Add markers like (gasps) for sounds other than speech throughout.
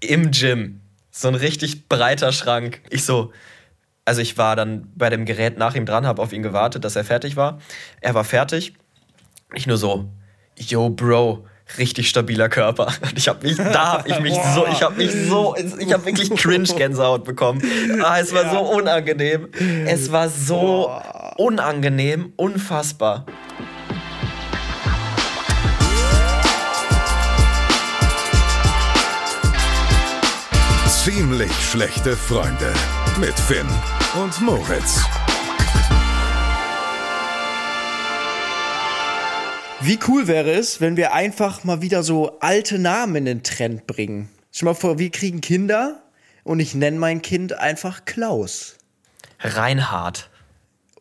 im Gym. So ein richtig breiter Schrank. Ich so, also ich war dann bei dem Gerät nach ihm dran, habe auf ihn gewartet, dass er fertig war. Er war fertig. Ich nur so, yo, Bro, richtig stabiler Körper. Und (laughs) ich habe mich, da habe ich mich so, ich habe mich so, ich habe wirklich Cringe-Gänsehaut bekommen. Ah, es war ja. so unangenehm. Es war so unangenehm, unfassbar. Ziemlich schlechte Freunde mit Finn und Moritz. Wie cool wäre es, wenn wir einfach mal wieder so alte Namen in den Trend bringen? Stell mal vor, wir kriegen Kinder und ich nenne mein Kind einfach Klaus. Reinhard.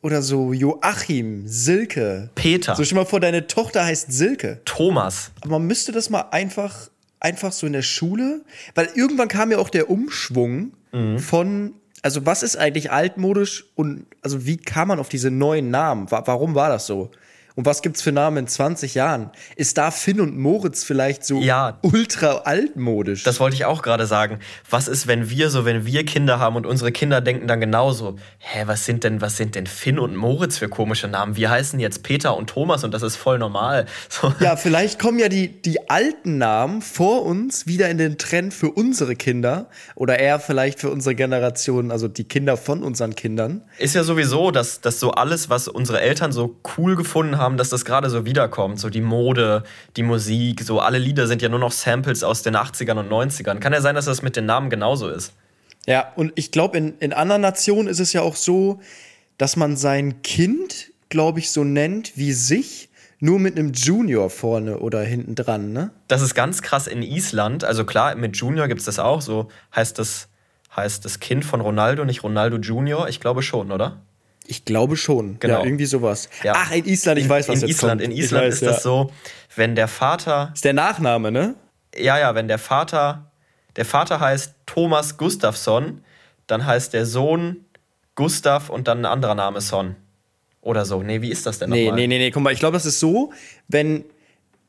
Oder so Joachim, Silke. Peter. So stell mal vor, deine Tochter heißt Silke. Thomas. Aber man müsste das mal einfach, einfach so in der Schule, weil irgendwann kam ja auch der Umschwung mhm. von also was ist eigentlich altmodisch und also wie kam man auf diese neuen Namen? Warum war das so? Und was gibt's für Namen in 20 Jahren? Ist da Finn und Moritz vielleicht so ja, ultra altmodisch? Das wollte ich auch gerade sagen. Was ist, wenn wir so, wenn wir Kinder haben und unsere Kinder denken dann genauso, hä, was sind denn, was sind denn Finn und Moritz für komische Namen? Wir heißen jetzt Peter und Thomas und das ist voll normal. (laughs) So. Ja, vielleicht kommen ja die, die alten Namen vor uns wieder in den Trend für unsere Kinder oder eher vielleicht für unsere Generation, also die Kinder von unseren Kindern. Ist ja sowieso, dass, dass so alles, was unsere Eltern so cool gefunden haben, haben, dass das gerade so wiederkommt. So die Mode, die Musik, so alle Lieder sind ja nur noch Samples aus den 80ern und 90ern. Kann ja sein, dass das mit den Namen genauso ist. Ja, und ich glaube, in, in anderen Nationen ist es ja auch so, dass man sein Kind, glaube ich, so nennt wie sich, nur mit einem Junior vorne oder hinten dran, ne? Das ist ganz krass in Island. Also klar, mit Junior gibt es das auch. So heißt das, heißt das Kind von Ronaldo nicht Ronaldo Junior? Ich glaube schon, oder? Ich glaube schon. Genau. Ja, irgendwie sowas. Ja. Ach, in Island, ich weiß, was in jetzt Island, kommt. In Island weiß, ist ja. das so, wenn der Vater. Ist der Nachname, ne? Ja, ja, wenn der Vater. Der Vater heißt Thomas Gustafsson, dann heißt der Sohn Gustav und dann ein anderer Name Son. Oder so. Nee, wie ist das denn nochmal? Nee, nee, nee, nee, guck mal, ich glaube, das ist so, wenn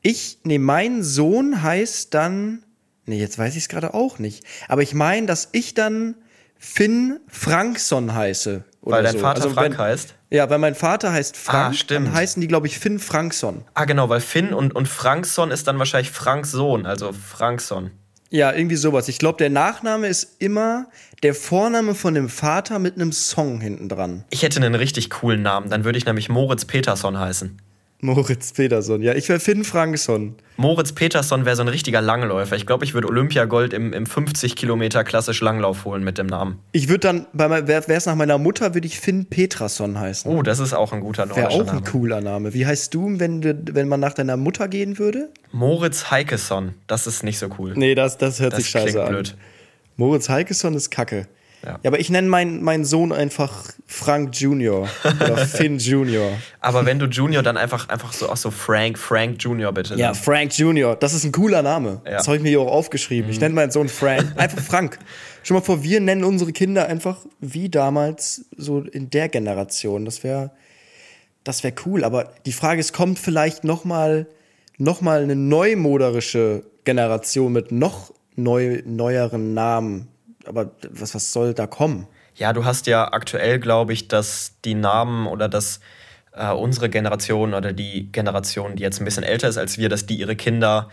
ich, nee, mein Sohn heißt dann. Nee, jetzt weiß ich es gerade auch nicht. Aber ich meine, dass ich dann Finn Frankson heiße. Weil dein so. Vater also Frank wenn, heißt? Ja, weil mein Vater heißt ah, Frank, ah, stimmt. dann heißen die, glaube ich, Finn Frankson. Ah, genau, weil Finn und, und Frankson ist dann wahrscheinlich Franks Sohn, also Frankson. Ja, irgendwie sowas. Ich glaube, der Nachname ist immer der Vorname von dem Vater mit einem Song hinten dran. Ich hätte einen richtig coolen Namen, dann würde ich nämlich Moritz Peterson heißen. Moritz Peterson. Ja, ich wäre Finn Frankson. Moritz Peterson wäre so ein richtiger Langläufer. Ich glaube, ich würde Olympiagold im, im 50 Kilometer klassisch Langlauf holen mit dem Namen. Ich würde dann, wäre es nach meiner Mutter, würde ich Finn Peterson heißen. Oh, das ist auch ein guter Name. Wäre auch ein cooler Name. Wie heißt du, wenn, wenn man nach deiner Mutter gehen würde? Moritz Heikeson. Das ist nicht so cool. Nee, das, das hört das sich scheiße an. Blöd. Moritz Heikeson ist kacke. Ja. aber ich nenne meinen mein Sohn einfach Frank Junior oder (laughs) Finn Junior. Aber wenn du Junior, dann einfach, einfach so, auch so Frank, Frank Junior bitte. Ja, Frank Junior, das ist ein cooler Name. Ja. Das habe ich mir hier auch aufgeschrieben. Mhm. Ich nenne meinen Sohn Frank, einfach Frank. Schon mal vor, wir nennen unsere Kinder einfach wie damals so in der Generation. Das wäre das wäre cool. Aber die Frage ist, kommt vielleicht noch mal, noch mal eine neumoderische Generation mit noch neu, neueren Namen aber was, was soll da kommen? Ja, du hast ja aktuell, glaube ich, dass die Namen oder dass äh, unsere Generation oder die Generation, die jetzt ein bisschen älter ist als wir, dass die ihre Kinder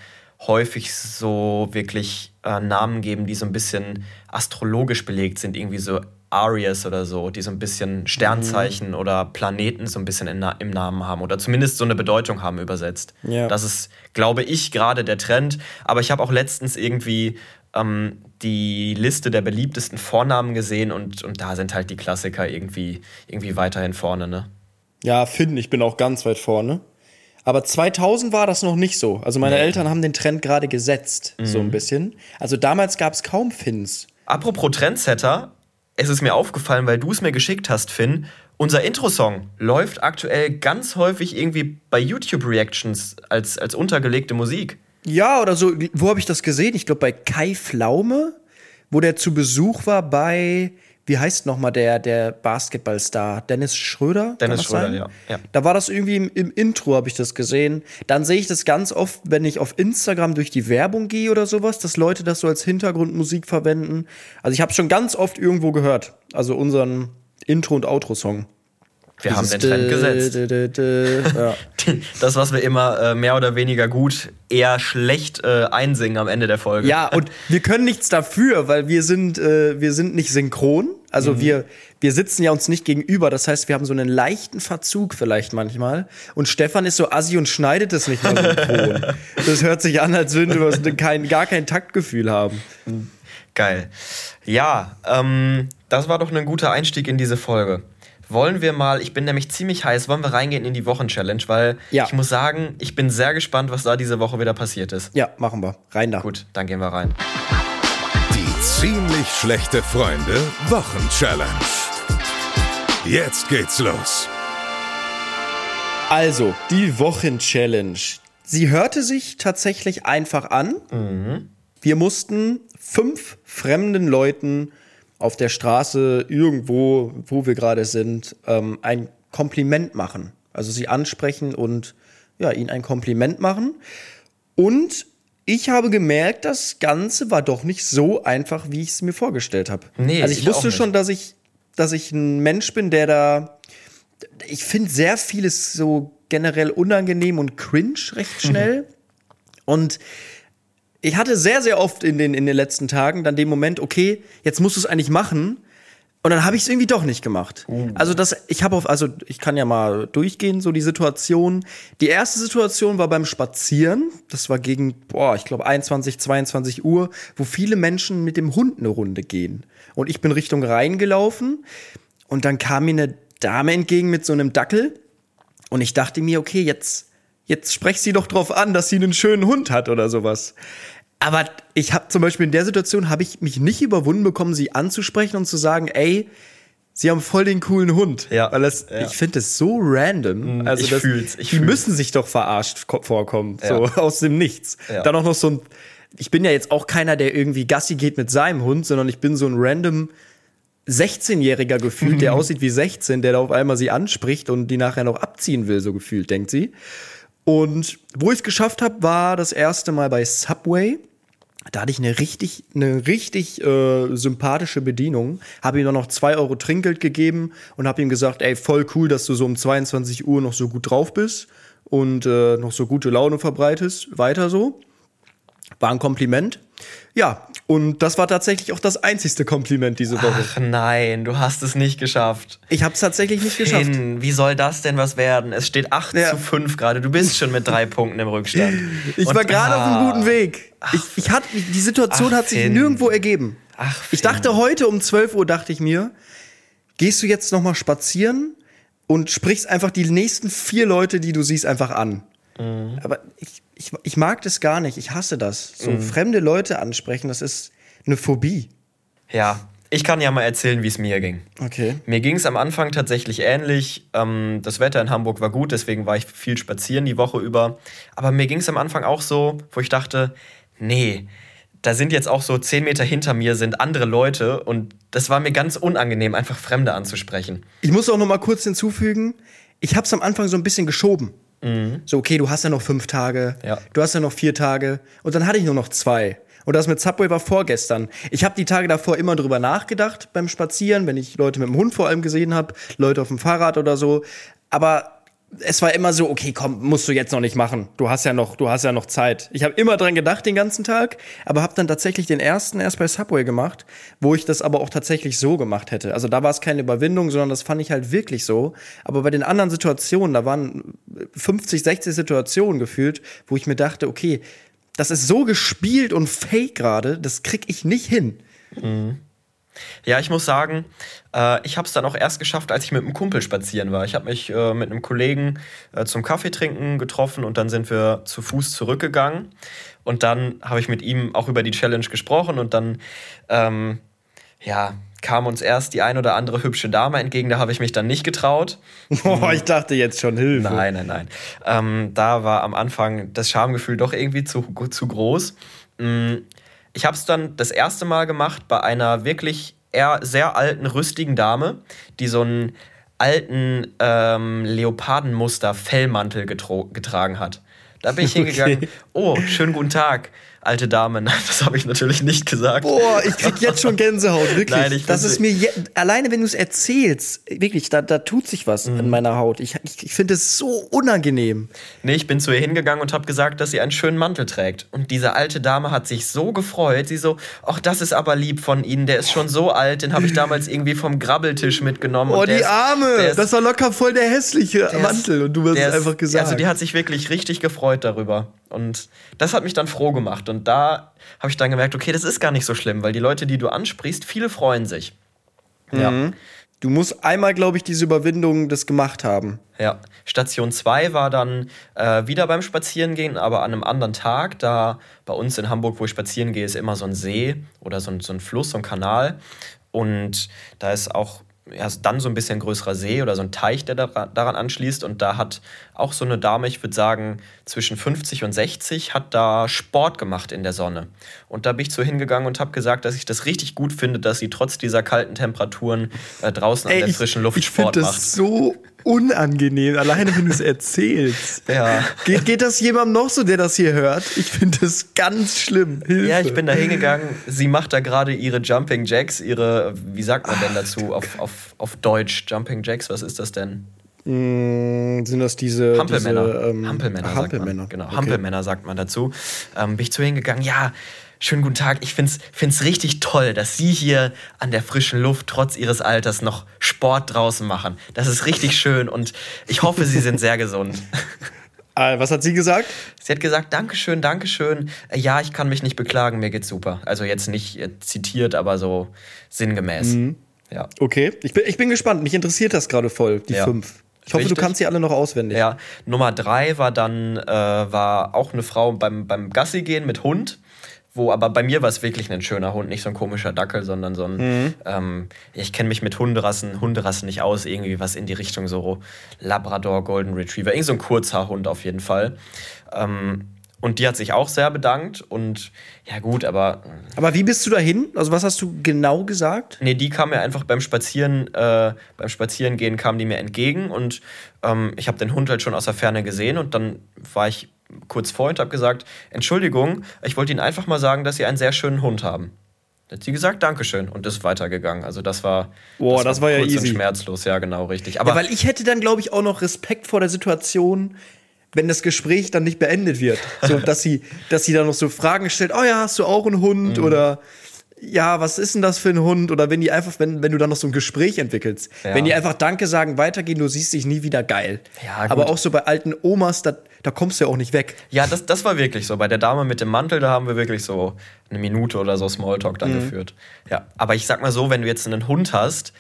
häufig so wirklich äh, Namen geben, die so ein bisschen astrologisch belegt sind, irgendwie so Aries oder so, die so ein bisschen Sternzeichen mhm. oder Planeten so ein bisschen in, im Namen haben oder zumindest so eine Bedeutung haben übersetzt. Ja. Das ist, glaube ich, gerade der Trend. Aber ich habe auch letztens irgendwie ähm, die Liste der beliebtesten Vornamen gesehen und, und da sind halt die Klassiker irgendwie, irgendwie weiterhin vorne, ne? Ja, Finn, ich bin auch ganz weit vorne. Aber 2000 war das noch nicht so. Also meine nee. Eltern haben den Trend gerade gesetzt, mhm. so ein bisschen. Also damals gab es kaum Finns. Apropos Trendsetter, es ist mir aufgefallen, weil du es mir geschickt hast, Finn. Unser Intro-Song läuft aktuell ganz häufig irgendwie bei YouTube-Reactions als, als untergelegte Musik. Ja, oder so. Wo habe ich das gesehen? Ich glaube bei Kai Flaume, wo der zu Besuch war bei wie heißt nochmal der, der Basketballstar? Dennis Schröder? Dennis Schröder, ja. ja. Da war das irgendwie im, im Intro, habe ich das gesehen. Dann sehe ich das ganz oft, wenn ich auf Instagram durch die Werbung gehe oder sowas, dass Leute das so als Hintergrundmusik verwenden. Also ich habe schon ganz oft irgendwo gehört. Also unseren Intro- und Outro-Song. Wir haben den Trend gesetzt. Ja. (laughs) Das, was wir immer äh, mehr oder weniger gut, eher schlecht äh, einsingen am Ende der Folge. Ja, und (laughs) wir können nichts dafür, weil wir sind, äh, wir sind nicht synchron. Also mhm. wir, wir sitzen ja uns nicht gegenüber. Das heißt, wir haben so einen leichten Verzug vielleicht manchmal. Und Stefan ist so assi und schneidet es nicht mal synchron. (laughs) das hört sich an, als würden wir kein, gar kein Taktgefühl haben. Geil. Ja, ähm, das war doch ein guter Einstieg in diese Folge wollen wir mal, ich bin nämlich ziemlich heiß, wollen wir reingehen in die Wochenchallenge, weil ja. ich muss sagen, ich bin sehr gespannt, was da diese Woche wieder passiert ist. Ja, machen wir. Rein da. Gut, dann gehen wir rein. Die ziemlich schlechte Freunde Wochenchallenge. Jetzt geht's los. Also, die Wochenchallenge. Sie hörte sich tatsächlich einfach an. Mhm. Wir mussten fünf fremden Leuten auf der Straße irgendwo, wo wir gerade sind, ähm, ein Kompliment machen. Also sie ansprechen und ja, ihnen ein Kompliment machen. Und ich habe gemerkt, das Ganze war doch nicht so einfach, wie ich es mir vorgestellt habe. Nee, also ich, wusste schon, dass ich, dass ich ein Mensch bin, der da. Ich finde sehr vieles so generell unangenehm und cringe recht schnell. Mhm. (laughs) Und ich hatte sehr, sehr oft in den, in den letzten Tagen dann den Moment, okay, jetzt musst du es eigentlich machen. Und dann habe ich es irgendwie doch nicht gemacht. Uh. Also das, ich habe auf, also ich kann ja mal durchgehen, so die Situation. Die erste Situation war beim Spazieren. Das war gegen, boah, ich glaube 21, 22 Uhr, wo viele Menschen mit dem Hund eine Runde gehen. Und ich bin Richtung Rhein gelaufen und dann kam mir eine Dame entgegen mit so einem Dackel. Und ich dachte mir, okay, jetzt, jetzt sprech sie doch drauf an, dass sie einen schönen Hund hat oder sowas. Aber ich habe zum Beispiel in der Situation habe ich mich nicht überwunden bekommen, sie anzusprechen und zu sagen, ey, sie haben voll den coolen Hund. Ja. Weil das, ja. ich finde es so random. Mm, also ich das, fühl's, ich die fühl's. müssen sich doch verarscht vorkommen, ja. so (laughs) aus dem Nichts. Ja. Dann auch noch so ein, ich bin ja jetzt auch keiner, der irgendwie Gassi geht mit seinem Hund, sondern ich bin so ein random 16-Jähriger gefühlt, der aussieht wie 16, der da auf einmal sie anspricht und die nachher noch abziehen will, so gefühlt, denkt sie. Und wo ich es geschafft habe, war das erste Mal bei Subway. Da hatte ich eine richtig, eine richtig äh, sympathische Bedienung. Habe ihm dann noch zwei Euro Trinkgeld gegeben und habe ihm gesagt, ey, voll cool, dass du so um 22 Uhr noch so gut drauf bist und äh, noch so gute Laune verbreitest. Weiter so. War ein Kompliment. Ja, und das war tatsächlich auch das einzigste Kompliment diese Woche. Ach nein, du hast es nicht geschafft. Ich habe es tatsächlich nicht Finn, geschafft. Wie soll das denn was werden? Es steht 8 ja. zu 5 gerade. Du bist schon mit drei (laughs) Punkten im Rückstand. Ich und, war gerade ah, auf einem guten Weg. Ich, ich hatte, die Situation ach, hat sich Finn. nirgendwo ergeben. Ach, Finn. ich dachte heute um 12 Uhr, dachte ich mir, gehst du jetzt noch mal spazieren und sprichst einfach die nächsten vier Leute, die du siehst, einfach an. Mhm. Aber ich, ich, ich mag das gar nicht. Ich hasse das. So mhm. fremde Leute ansprechen, das ist eine Phobie. Ja, ich kann ja mal erzählen, wie es mir ging. Okay. Mir ging es am Anfang tatsächlich ähnlich. Ähm, das Wetter in Hamburg war gut, deswegen war ich viel spazieren die Woche über. Aber mir ging es am Anfang auch so, wo ich dachte, nee, da sind jetzt auch so zehn Meter hinter mir sind andere Leute und das war mir ganz unangenehm, einfach Fremde anzusprechen. Ich muss auch noch mal kurz hinzufügen, ich habe es am Anfang so ein bisschen geschoben. Mhm. So, okay, du hast ja noch fünf Tage, ja. du hast ja noch vier Tage und dann hatte ich nur noch zwei. Und das mit Subway war vorgestern. Ich habe die Tage davor immer drüber nachgedacht beim Spazieren, wenn ich Leute mit dem Hund vor allem gesehen habe, Leute auf dem Fahrrad oder so. Aber es war immer so, okay, komm, musst du jetzt noch nicht machen. Du hast ja noch, du hast ja noch Zeit. Ich habe immer dran gedacht den ganzen Tag, aber habe dann tatsächlich den ersten erst bei Subway gemacht, wo ich das aber auch tatsächlich so gemacht hätte. Also da war es keine Überwindung, sondern das fand ich halt wirklich so. Aber bei den anderen Situationen, da waren 50, 60 Situationen gefühlt, wo ich mir dachte, okay, das ist so gespielt und fake gerade, das krieg ich nicht hin. Mhm. Ja, ich muss sagen, äh, ich habe es dann auch erst geschafft, als ich mit einem Kumpel spazieren war. Ich habe mich äh, mit einem Kollegen äh, zum Kaffeetrinken getroffen und dann sind wir zu Fuß zurückgegangen. Und dann habe ich mit ihm auch über die Challenge gesprochen und dann, ähm, ja, kam uns erst die ein oder andere hübsche Dame entgegen, da habe ich mich dann nicht getraut. (laughs) Oh, ich dachte jetzt schon Hilfe. Nein, nein, nein. Ähm, da war am Anfang das Schamgefühl doch irgendwie zu, zu groß. Ich habe es dann das erste Mal gemacht bei einer wirklich eher sehr alten, rüstigen Dame, die so einen alten ähm, Leopardenmuster Fellmantel getragen hat. Da bin ich (laughs) hingegangen. Okay. Oh, schönen guten Tag alte Dame. (laughs) Nein, das habe ich natürlich nicht gesagt. Boah, ich krieg jetzt schon Gänsehaut, wirklich. Nein, ich das ist mir alleine, wenn du es erzählst, wirklich, da, da tut sich was mhm. in meiner Haut. Ich, ich, ich finde es so unangenehm. Nee, ich bin zu ihr hingegangen und habe gesagt, dass sie einen schönen Mantel trägt. Und diese alte Dame hat sich so gefreut. Sie so, ach, das ist aber lieb von Ihnen. Der ist schon so alt, den habe ich damals irgendwie vom Grabbeltisch mitgenommen. Oh, die ist, Arme! Ist, das war locker voll der hässliche Mantel. und du wirst es einfach gesagt. Also, die hat sich wirklich richtig gefreut darüber. Und das hat mich dann froh gemacht. Und da habe ich dann gemerkt, okay, das ist gar nicht so schlimm, weil die Leute, die du ansprichst, viele freuen sich. Mhm. Ja. Du musst einmal, glaube ich, diese Überwindung das gemacht haben. Ja. Station 2 war dann äh, wieder beim Spazierengehen, aber an einem anderen Tag. Da bei uns in Hamburg, wo ich spazieren gehe, ist immer so ein See oder so ein, so ein Fluss, so ein Kanal. Und da ist auch ja, dann so ein bisschen größerer See oder so ein Teich, der daran anschließt. Und da hat auch so eine Dame, ich würde sagen, zwischen 50 und 60, hat da Sport gemacht in der Sonne. Und da bin ich so hingegangen und habe gesagt, dass ich das richtig gut finde, dass sie trotz dieser kalten Temperaturen äh, draußen Ey, an der frischen Luft ich, ich Sport macht. Das so unangenehm, alleine wenn du es erzählst. Ja. Geht, geht das jemandem noch so, der das hier hört? Ich finde das ganz schlimm. Hilfe. Ja, ich bin da hingegangen. Sie macht da gerade ihre Jumping Jacks, ihre, wie sagt man denn dazu auf, auf, auf Deutsch? Jumping Jacks, was ist das denn? Mm, sind das diese Hampelmänner? Diese, ähm, Hampelmänner, Hampelmänner. Sagt man. Genau, okay. Hampelmänner sagt man dazu. Ähm, bin ich zu hingegangen, ja, schönen guten Tag. Ich finde es richtig toll, dass Sie hier an der frischen Luft trotz Ihres Alters noch Sport draußen machen. Das ist richtig schön und ich hoffe, Sie sind sehr gesund. (laughs) Äh, was hat sie gesagt? Sie hat gesagt, Dankeschön, Dankeschön. Äh, ja, ich kann mich nicht beklagen, mir geht's super. Also jetzt nicht äh, zitiert, aber so sinngemäß. Mhm. Ja. Okay, ich bin, ich bin gespannt. Mich interessiert das gerade voll, die ja. fünf. Ich hoffe, Richtig. du kannst sie alle noch auswendig. Ja, Nummer drei war dann äh, war auch eine Frau beim, beim Gassi gehen mit Hund wo aber bei mir war es wirklich ein schöner Hund, nicht so ein komischer Dackel, sondern so ein, mhm. ähm, ich kenne mich mit Hunderassen, Hunderassen nicht aus, irgendwie was in die Richtung so Labrador, Golden Retriever, irgend so ein kurzer Hund auf jeden Fall. Ähm, und die hat sich auch sehr bedankt und ja gut, aber. Aber wie bist du dahin? Also was hast du genau gesagt? Nee, die kam mir einfach beim Spazieren, äh, beim Spazierengehen kam die mir entgegen und ähm, ich habe den Hund halt schon aus der Ferne gesehen und dann war ich kurz vor und habe gesagt, Entschuldigung, ich wollte Ihnen einfach mal sagen, dass Sie einen sehr schönen Hund haben. Hat sie gesagt, Dankeschön und ist weitergegangen. Also das war, Boah, das, das war, war ja easy. und schmerzlos, ja genau, richtig. Aber ja, weil ich hätte dann, glaube ich, auch noch Respekt vor der Situation, wenn das Gespräch dann nicht beendet wird. So, (laughs) dass sie, dass sie dann noch so Fragen stellt, oh ja, hast du auch einen Hund? Mhm. Oder ja, was ist denn das für ein Hund? Oder wenn die einfach, wenn, wenn du dann noch so ein Gespräch entwickelst, ja. wenn die einfach Danke sagen, weitergehen, du siehst dich nie wieder geil. Ja, gut. Aber auch so bei alten Omas, da, da kommst du ja auch nicht weg. Ja, das, das war wirklich so. Bei der Dame mit dem Mantel, da haben wir wirklich so eine Minute oder so Smalltalk dann mhm. geführt. Ja, aber ich sag mal so, wenn du jetzt einen Hund hast,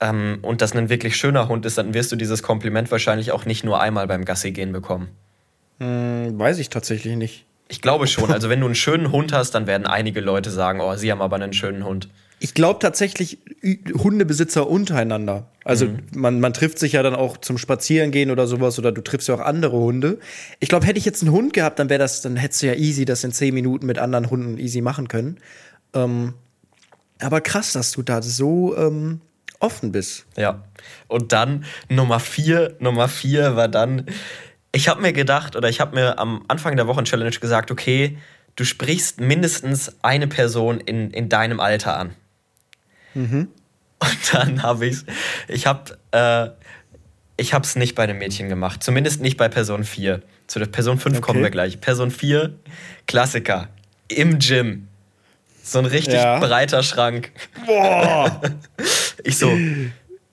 ähm, und das ein wirklich schöner Hund ist, dann wirst du dieses Kompliment wahrscheinlich auch nicht nur einmal beim Gassi gehen bekommen. Hm, weiß ich tatsächlich nicht. Ich glaube schon. Also wenn du einen schönen Hund hast, dann werden einige Leute sagen, oh, sie haben aber einen schönen Hund. Ich glaube tatsächlich Hundebesitzer untereinander. Also mhm. man, man trifft sich ja dann auch zum Spazierengehen oder sowas oder du triffst ja auch andere Hunde. Ich glaube, hätte ich jetzt einen Hund gehabt, dann wäre das, dann hättest du ja easy das in zehn Minuten mit anderen Hunden easy machen können. Ähm, aber krass, dass du da so ähm, offen bist. Ja. Und dann Nummer vier, Nummer vier war dann, ich habe mir gedacht oder ich habe mir am Anfang der Wochen-Challenge gesagt, okay, du sprichst mindestens eine Person in, in deinem Alter an. Mhm. Und dann habe ich ich habe äh, ich habe es nicht bei einem Mädchen gemacht, zumindest nicht bei Person 4. Zu der Person 5 okay. kommen wir gleich. Person 4, Klassiker, im Gym. So ein richtig ja. breiter Schrank. Boah! (laughs) ich so,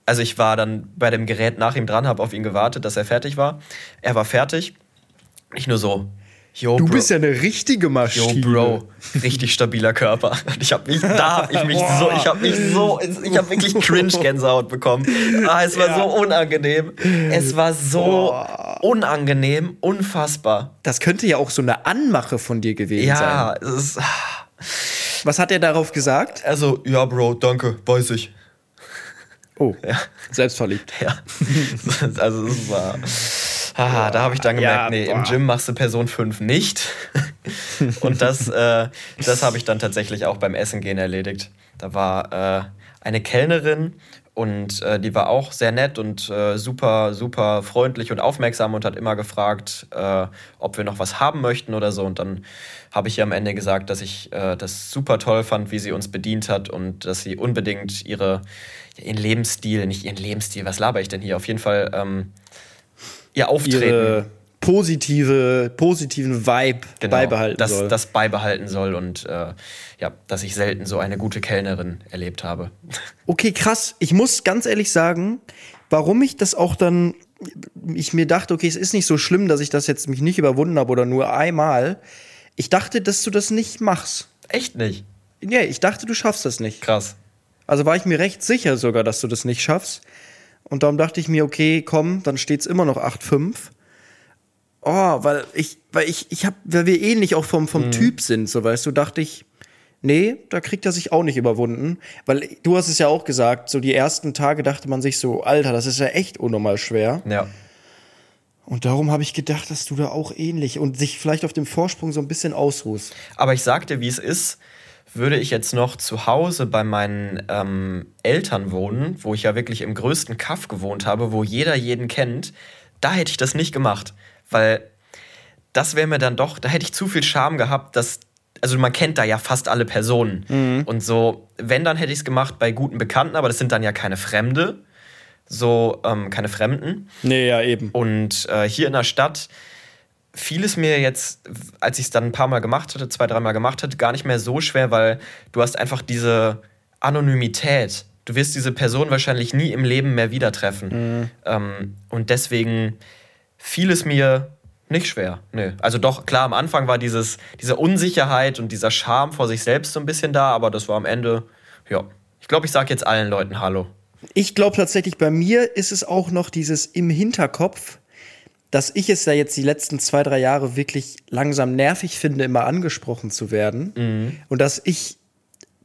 also ich war dann bei dem Gerät nach ihm dran, habe auf ihn gewartet, dass er fertig war. Er war fertig. Ich nur so, Yo, du Bro. bist ja eine richtige Maschine. Yo, Bro, richtig stabiler Körper. Ich habe mich, da habe ich mich so, ich habe mich so, ich habe wirklich Cringe-Gänsehaut bekommen. Ah, es war ja. so unangenehm. Es war so Boah. unangenehm, unfassbar. Das könnte ja auch so eine Anmache von dir gewesen ja, sein. Ja, es ist. Was hat er darauf gesagt? Also, ja, Bro, danke, weiß ich. Oh, ja. selbstverliebt. Ja. (laughs) also es war. Ah, da habe ich dann gemerkt, ja, nee, boah. im Gym machst du Person 5 nicht. (laughs) Und das, äh, das habe ich dann tatsächlich auch beim Essen gehen erledigt. Da war äh, eine Kellnerin und äh, die war auch sehr nett und äh, super, super freundlich und aufmerksam und hat immer gefragt, äh, ob wir noch was haben möchten oder so. Und dann habe ich ihr am Ende gesagt, dass ich äh, das super toll fand, wie sie uns bedient hat und dass sie unbedingt ihre, ihren Lebensstil, nicht ihren Lebensstil, was laber ich denn hier? Auf jeden Fall ähm, ihr Auftreten. Ihre positive, positiven Vibe genau, beibehalten das, soll. Das beibehalten soll und äh, ja, dass ich selten so eine gute Kellnerin erlebt habe. (laughs) Okay, krass. Ich muss ganz ehrlich sagen, warum ich das auch dann, ich mir dachte, okay, es ist nicht so schlimm, dass ich das jetzt mich nicht überwunden habe oder nur einmal. Ich dachte, dass du das nicht machst. Echt nicht? Ja, ich dachte, du schaffst das nicht. Krass. Also war ich mir recht sicher sogar, dass du das nicht schaffst. Und darum dachte ich mir, okay, komm, dann steht es immer noch 8-5. Oh, weil ich, weil ich, ich hab, weil wir ähnlich auch vom, vom mhm. Typ sind, so weißt du, dachte ich, nee, da kriegt er sich auch nicht überwunden. Weil du hast es ja auch gesagt, so die ersten Tage dachte man sich so, Alter, das ist ja echt unnormal schwer. Ja. Und darum habe ich gedacht, dass du da auch ähnlich und sich vielleicht auf dem Vorsprung so ein bisschen ausruhst. Aber ich sagte, wie es ist, würde ich jetzt noch zu Hause bei meinen ähm, Eltern wohnen, wo ich ja wirklich im größten Kaff gewohnt habe, wo jeder jeden kennt, da hätte ich das nicht gemacht weil das wäre mir dann doch, da hätte ich zu viel Scham gehabt, dass, also man kennt da ja fast alle Personen. Mhm. Und so, wenn, dann hätte ich es gemacht bei guten Bekannten, aber das sind dann ja keine Fremde, so ähm, keine Fremden. Nee, ja, eben. Und äh, hier in der Stadt fiel es mir jetzt, als ich es dann ein paar Mal gemacht hatte, zwei, dreimal gemacht hatte, gar nicht mehr so schwer, weil du hast einfach diese Anonymität. Du wirst diese Person wahrscheinlich nie im Leben mehr wieder treffen. Mhm. Ähm, und deswegen fiel es mir nicht schwer. Nö. Also doch, klar, am Anfang war dieses, diese Unsicherheit und dieser Charme vor sich selbst so ein bisschen da, aber das war am Ende, ja. Ich glaube, ich sage jetzt allen Leuten Hallo. Ich glaube tatsächlich, bei mir ist es auch noch dieses im Hinterkopf, dass ich es ja jetzt die letzten zwei, drei Jahre wirklich langsam nervig finde, immer angesprochen zu werden. Mhm. Und dass ich,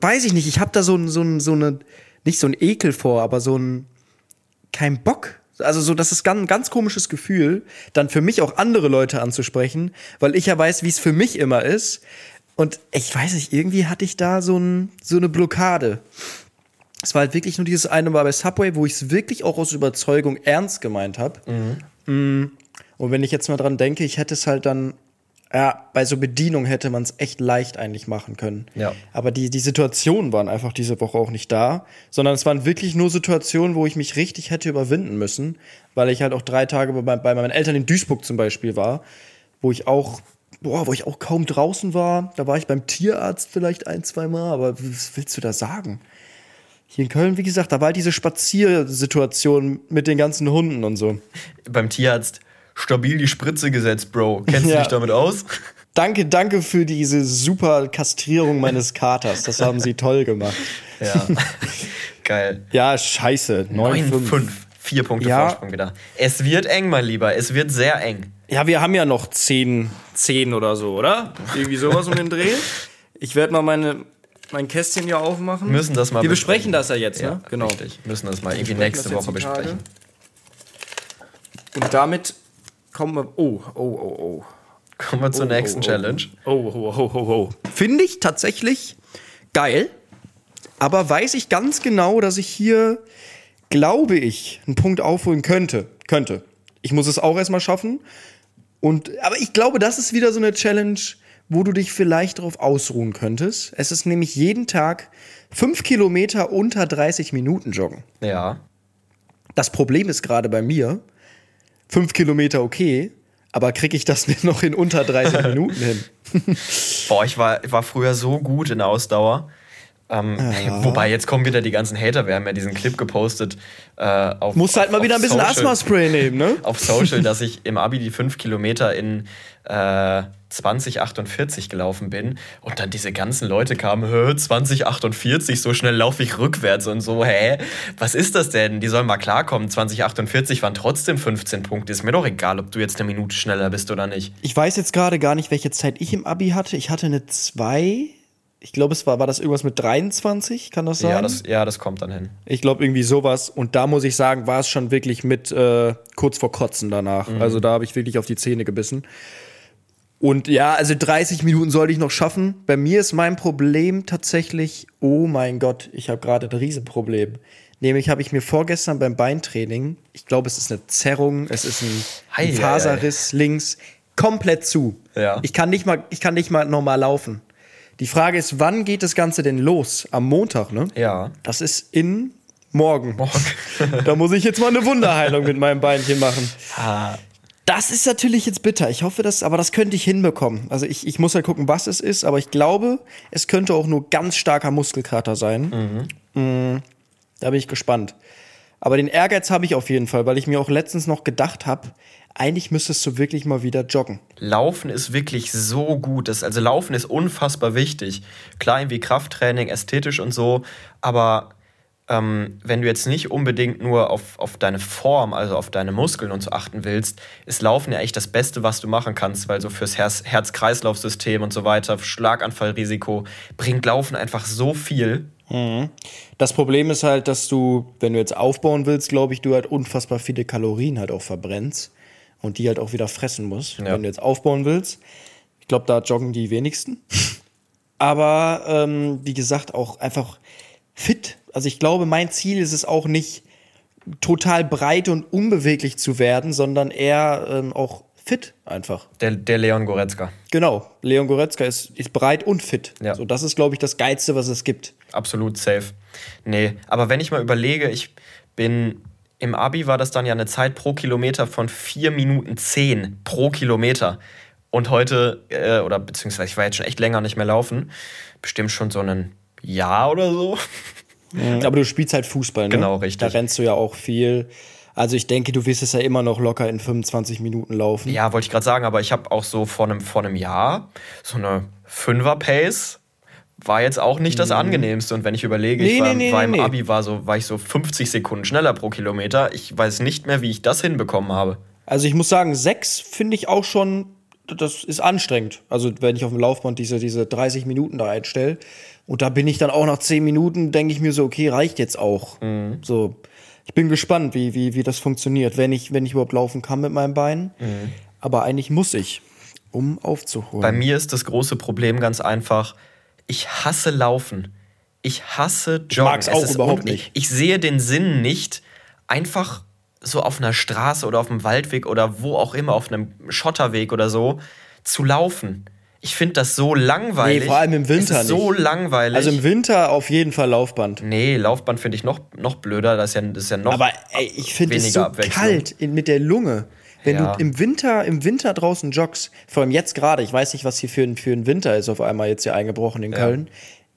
weiß ich nicht, ich habe da so, so, so eine, nicht so ein Ekel vor, aber so ein, kein Bock also so, das ist ganz, ein ganz komisches Gefühl, dann für mich auch andere Leute anzusprechen, weil ich ja weiß, wie es für mich immer ist. Und ich weiß nicht, irgendwie hatte ich da so, ein, so eine Blockade. Es war halt wirklich nur dieses eine Mal bei Subway, wo ich es wirklich auch aus Überzeugung ernst gemeint habe. Mhm. Mm. Und wenn ich jetzt mal dran denke, ich hätte es halt dann ja, bei so Bedienung hätte man es echt leicht eigentlich machen können. Ja. Aber die, die Situationen waren einfach diese Woche auch nicht da, sondern es waren wirklich nur Situationen, wo ich mich richtig hätte überwinden müssen, weil ich halt auch drei Tage bei, bei meinen Eltern in Duisburg zum Beispiel war, wo ich auch, boah, wo ich auch kaum draußen war. Da war ich beim Tierarzt vielleicht ein, zwei Mal, aber was willst du da sagen? Hier in Köln, wie gesagt, da war halt diese Spaziersituation mit den ganzen Hunden und so. Beim Tierarzt stabil die Spritze gesetzt, Bro. Kennst ja. du dich damit aus? Danke, danke für diese super Kastrierung meines Katers. Das haben sie toll gemacht. Ja. (laughs) Geil. Ja, scheiße. 9-5. Vier Punkte ja. Vorsprung wieder. Es wird eng, mein Lieber. Es wird sehr eng. Ja, wir haben ja noch 10, 10 oder so, oder? Irgendwie sowas um den Dreh. (laughs) Ich werde mal meine, mein Kästchen hier aufmachen. Müssen das mal Wir besprechen, besprechen das ja jetzt, ja, ne? Genau. Richtig. Müssen das mal irgendwie nächste Woche besprechen. Und damit kommen wir. Oh, oh, oh, oh. Kommen wir zur oh, nächsten oh, oh. Challenge. Oh, oh, oh, oh, oh. Finde ich tatsächlich geil. Aber weiß ich ganz genau, dass ich hier, glaube ich, einen Punkt aufholen könnte. Könnte. Ich muss es auch erstmal schaffen. Und, aber ich glaube, das ist wieder so eine Challenge, wo du dich vielleicht darauf ausruhen könntest. Es ist nämlich jeden Tag fünf Kilometer unter 30 Minuten joggen. Ja. Das Problem ist gerade bei mir, fünf Kilometer okay, aber kriege ich das (laughs) nicht noch in unter 30 (laughs) Minuten hin? Boah, ich war, ich war früher so gut in Ausdauer. Ähm, ja. Wobei, jetzt kommen wieder die ganzen Hater. Wir haben ja diesen Clip gepostet. Äh, auf, Musst halt mal wieder ein bisschen Asthma-Spray nehmen, ne? auf Social, dass ich im Abi die fünf Kilometer in äh, 2048 gelaufen bin und dann diese ganzen Leute kamen, 2048, so schnell laufe ich rückwärts und so, hä, was ist das denn? Die sollen mal klarkommen, 2048 waren trotzdem 15 Punkte, ist mir doch egal, ob du jetzt eine Minute schneller bist oder nicht. Ich weiß jetzt gerade gar nicht, welche Zeit ich im Abi hatte. Ich hatte eine 2, ich glaube, es war, war das irgendwas mit 23, kann das sein? Ja, das, ja, das kommt dann hin. Ich glaube, irgendwie sowas. Und da muss ich sagen, war es schon wirklich mit äh, kurz vor Kotzen danach. Mhm. Also da habe ich wirklich auf die Zähne gebissen. Und ja, also 30 Minuten sollte ich noch schaffen. Bei mir ist mein Problem tatsächlich, oh mein Gott, ich habe gerade ein Riesenproblem. Nämlich habe ich mir vorgestern beim Beintraining, ich glaube, es ist eine Zerrung, es ist ein, ein Faserriss links, komplett zu. Ja. Ich kann nicht mal, ich kann nicht mal normal laufen. Die Frage ist, wann geht das Ganze denn los? Am Montag, ne? Ja. Das ist in morgen. Morgen. (laughs) da muss ich jetzt mal eine Wunderheilung mit meinem Beinchen machen. Ah. Das ist natürlich jetzt bitter. Ich hoffe, das, aber das könnte ich hinbekommen. Also ich, ich muss halt gucken, was es ist, aber ich glaube, es könnte auch nur ganz starker Muskelkater sein. Mhm. Mm, da bin ich gespannt. Aber den Ehrgeiz habe ich auf jeden Fall, weil ich mir auch letztens noch gedacht habe, eigentlich müsstest du wirklich mal wieder joggen. Laufen ist wirklich so gut. Das, also Laufen ist unfassbar wichtig. Klar, irgendwie Krafttraining, ästhetisch und so, aber ähm, wenn du jetzt nicht unbedingt nur auf, auf deine Form, also auf deine Muskeln und so achten willst, ist Laufen ja echt das Beste, was du machen kannst, weil so fürs Herz-Kreislauf-System und so weiter, Schlaganfallrisiko, bringt Laufen einfach so viel. Mhm. Das Problem ist halt, dass du, wenn du jetzt aufbauen willst, glaube ich, du halt unfassbar viele Kalorien halt auch verbrennst und die halt auch wieder fressen musst, ja. wenn du jetzt aufbauen willst. Ich glaube, da joggen die wenigsten. Aber ähm, wie gesagt, auch einfach fit also ich glaube, mein Ziel ist es auch nicht, total breit und unbeweglich zu werden, sondern eher ähm, auch fit einfach. Der, der Leon Goretzka. Genau, Leon Goretzka ist, ist breit und fit. Ja. So, das ist, glaube ich, das Geilste, was es gibt. Absolut safe. Nee, aber wenn ich mal überlege, ich bin im Abi war das dann ja eine Zeit pro Kilometer von 4 Minuten 10 pro Kilometer. Und heute, äh, oder beziehungsweise ich war jetzt schon echt länger nicht mehr laufen, bestimmt schon so ein Jahr oder so. Mhm. Aber du spielst halt Fußball, ne? Genau, richtig. Da rennst du ja auch viel. Also ich denke, du wirst es ja immer noch locker in 25 Minuten laufen. Ja, wollte ich gerade sagen, aber ich habe auch so vor einem, vor einem Jahr so eine Fünfer-Pace war jetzt auch nicht das mhm. angenehmste. Und wenn ich überlege, nee, ich war, nee, war im Abi war, so, war ich so 50 Sekunden schneller pro Kilometer. Ich weiß nicht mehr, wie ich das hinbekommen habe. Also ich muss sagen, sechs finde ich auch schon, das ist anstrengend. Also wenn ich auf dem Laufband diese, diese 30 Minuten da einstelle, und da bin ich dann auch nach zehn Minuten, denke ich mir so, okay, reicht jetzt auch. Mhm. So, ich bin gespannt, wie, wie, wie das funktioniert, wenn ich, wenn ich überhaupt laufen kann mit meinem Bein. Mhm. Aber eigentlich muss ich, um aufzuholen. Bei mir ist das große Problem ganz einfach, ich hasse Laufen. Ich hasse Joggen. Ich mag es auch überhaupt nicht. Ich, ich sehe den Sinn nicht, einfach so auf einer Straße oder auf einem Waldweg oder wo auch immer, auf einem Schotterweg oder so, zu laufen. Ich finde das so langweilig. Nee, vor allem im Winter es ist nicht. so langweilig. Also im Winter auf jeden Fall Laufband. Nee, Laufband finde ich noch, noch blöder. Das ist ja, das ist ja noch Aber ey, ich finde es so kalt in, mit der Lunge. Wenn ja. du im Winter, im Winter draußen joggst, vor allem jetzt gerade, ich weiß nicht, was hier für ein, für ein Winter ist auf einmal jetzt hier eingebrochen in Köln. Ja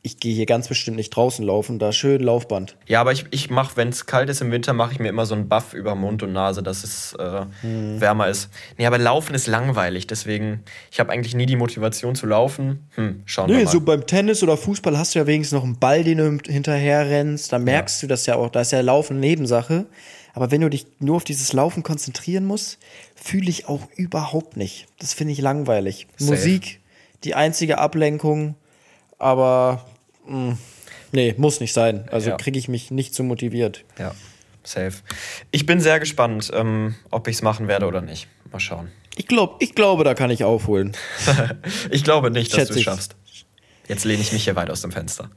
ich gehe hier ganz bestimmt nicht draußen laufen, da schön Laufband. Ja, aber ich, ich mache, wenn es kalt ist im Winter, mache ich mir immer so einen Buff über Mund und Nase, dass es äh, hm. wärmer ist. Nee, aber Laufen ist langweilig, deswegen, ich habe eigentlich nie die Motivation zu laufen. Hm, schauen nee, wir mal. so beim Tennis oder Fußball hast du ja wenigstens noch einen Ball, den du hinterher rennst, da merkst ja. du das ja auch, da ist ja Laufen Nebensache. Aber wenn du dich nur auf dieses Laufen konzentrieren musst, fühle ich auch überhaupt nicht. Das finde ich langweilig. Safe. Musik, die einzige Ablenkung, aber mh, mm, nee, muss nicht sein. Also ja. kriege ich mich nicht so motiviert. Ja, safe. Ich bin sehr gespannt, ähm, ob ich es machen werde oder nicht. Mal schauen. Ich, glaub, ich glaube, da kann ich aufholen. (laughs) ich glaube nicht, dass du es schaffst. Jetzt lehne ich mich hier weit aus dem Fenster.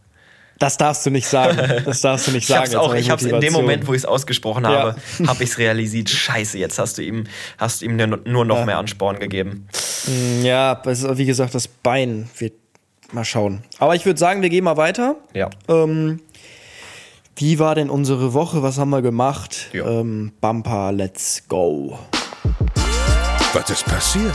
Das darfst du nicht sagen. Das darfst du nicht sagen. ich habe es in dem Moment, wo ich es ausgesprochen habe, ja. habe ich es realisiert. Scheiße, jetzt hast du ihm, hast ihm nur noch ja. mehr Ansporn gegeben. Mm, ja, wie gesagt, das Bein wird Mal schauen. Aber ich würde sagen, wir gehen mal weiter. Ja. Ähm, wie war denn unsere Woche? Was haben wir gemacht? Ja. Ähm, Bumper, let's go. Was ist passiert?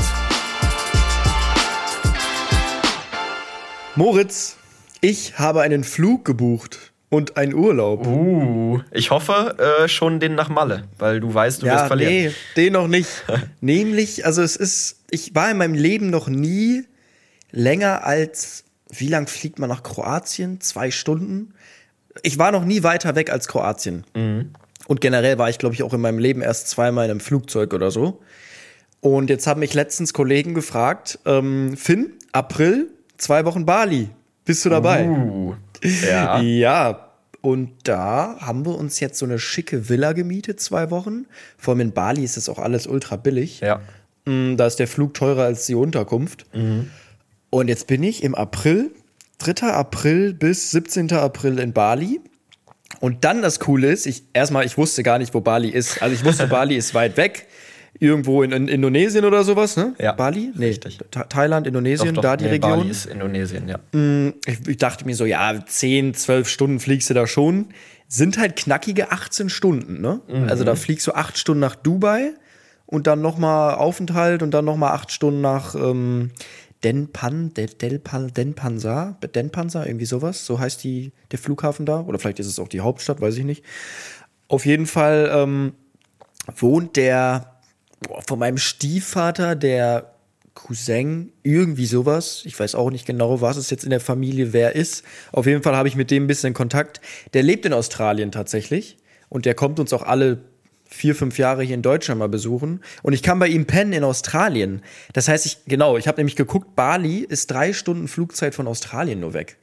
Moritz, ich habe einen Flug gebucht und einen Urlaub. Uh, ich hoffe äh, schon den nach Malle, weil du weißt, du ja, wirst verlieren. Nee, den noch nicht. (laughs) Nämlich, also es ist, ich war in meinem Leben noch nie länger als, wie lang fliegt man nach Kroatien? Zwei Stunden? Ich war noch nie weiter weg als Kroatien. Mhm. Und generell war ich, glaube ich, auch in meinem Leben erst zweimal in einem Flugzeug oder so. Und jetzt haben mich letztens Kollegen gefragt, ähm, Finn, April, zwei Wochen Bali. Bist du dabei? Uh, ja. (laughs) ja. Und da haben wir uns jetzt so eine schicke Villa gemietet, zwei Wochen. Vor allem in Bali ist das auch alles ultra billig. Ja. Mm, da ist der Flug teurer als die Unterkunft. Mhm. Und jetzt bin ich im April, 3. April bis 17. April in Bali. Und dann das Coole ist, ich erstmal, ich wusste gar nicht, wo Bali ist. Also ich wusste, (laughs) Bali ist weit weg. Irgendwo in, in, Indonesien oder sowas, ne? Ja. Bali? Nee. Richtig. Thailand, Indonesien, doch, doch, da die nee, Region. Bali ist Indonesien, ja. Mm, ich, ich, dachte mir so, ja, 10, 12 Stunden fliegst du da schon. Sind halt knackige 18 Stunden, ne? Mhm. Also da fliegst du 8 Stunden nach Dubai und dann nochmal Aufenthalt und dann nochmal 8 Stunden nach ähm, Denpan, Del, Delpan, Denpansa, Denpansa, irgendwie sowas. So heißt die, der Flughafen da. Oder vielleicht ist es auch die Hauptstadt, weiß ich nicht. Auf jeden Fall ähm, wohnt der boah, von meinem Stiefvater, der Cousin, irgendwie sowas. Ich weiß auch nicht genau, was es jetzt in der Familie wer ist. Auf jeden Fall habe ich mit dem ein bisschen Kontakt. Der lebt in Australien tatsächlich. Und der kommt uns auch alle vier, fünf Jahre hier in Deutschland mal besuchen. Und ich kann bei ihm pennen in Australien. Das heißt, ich, genau, ich habe nämlich geguckt, Bali ist drei Stunden Flugzeit von Australien nur weg.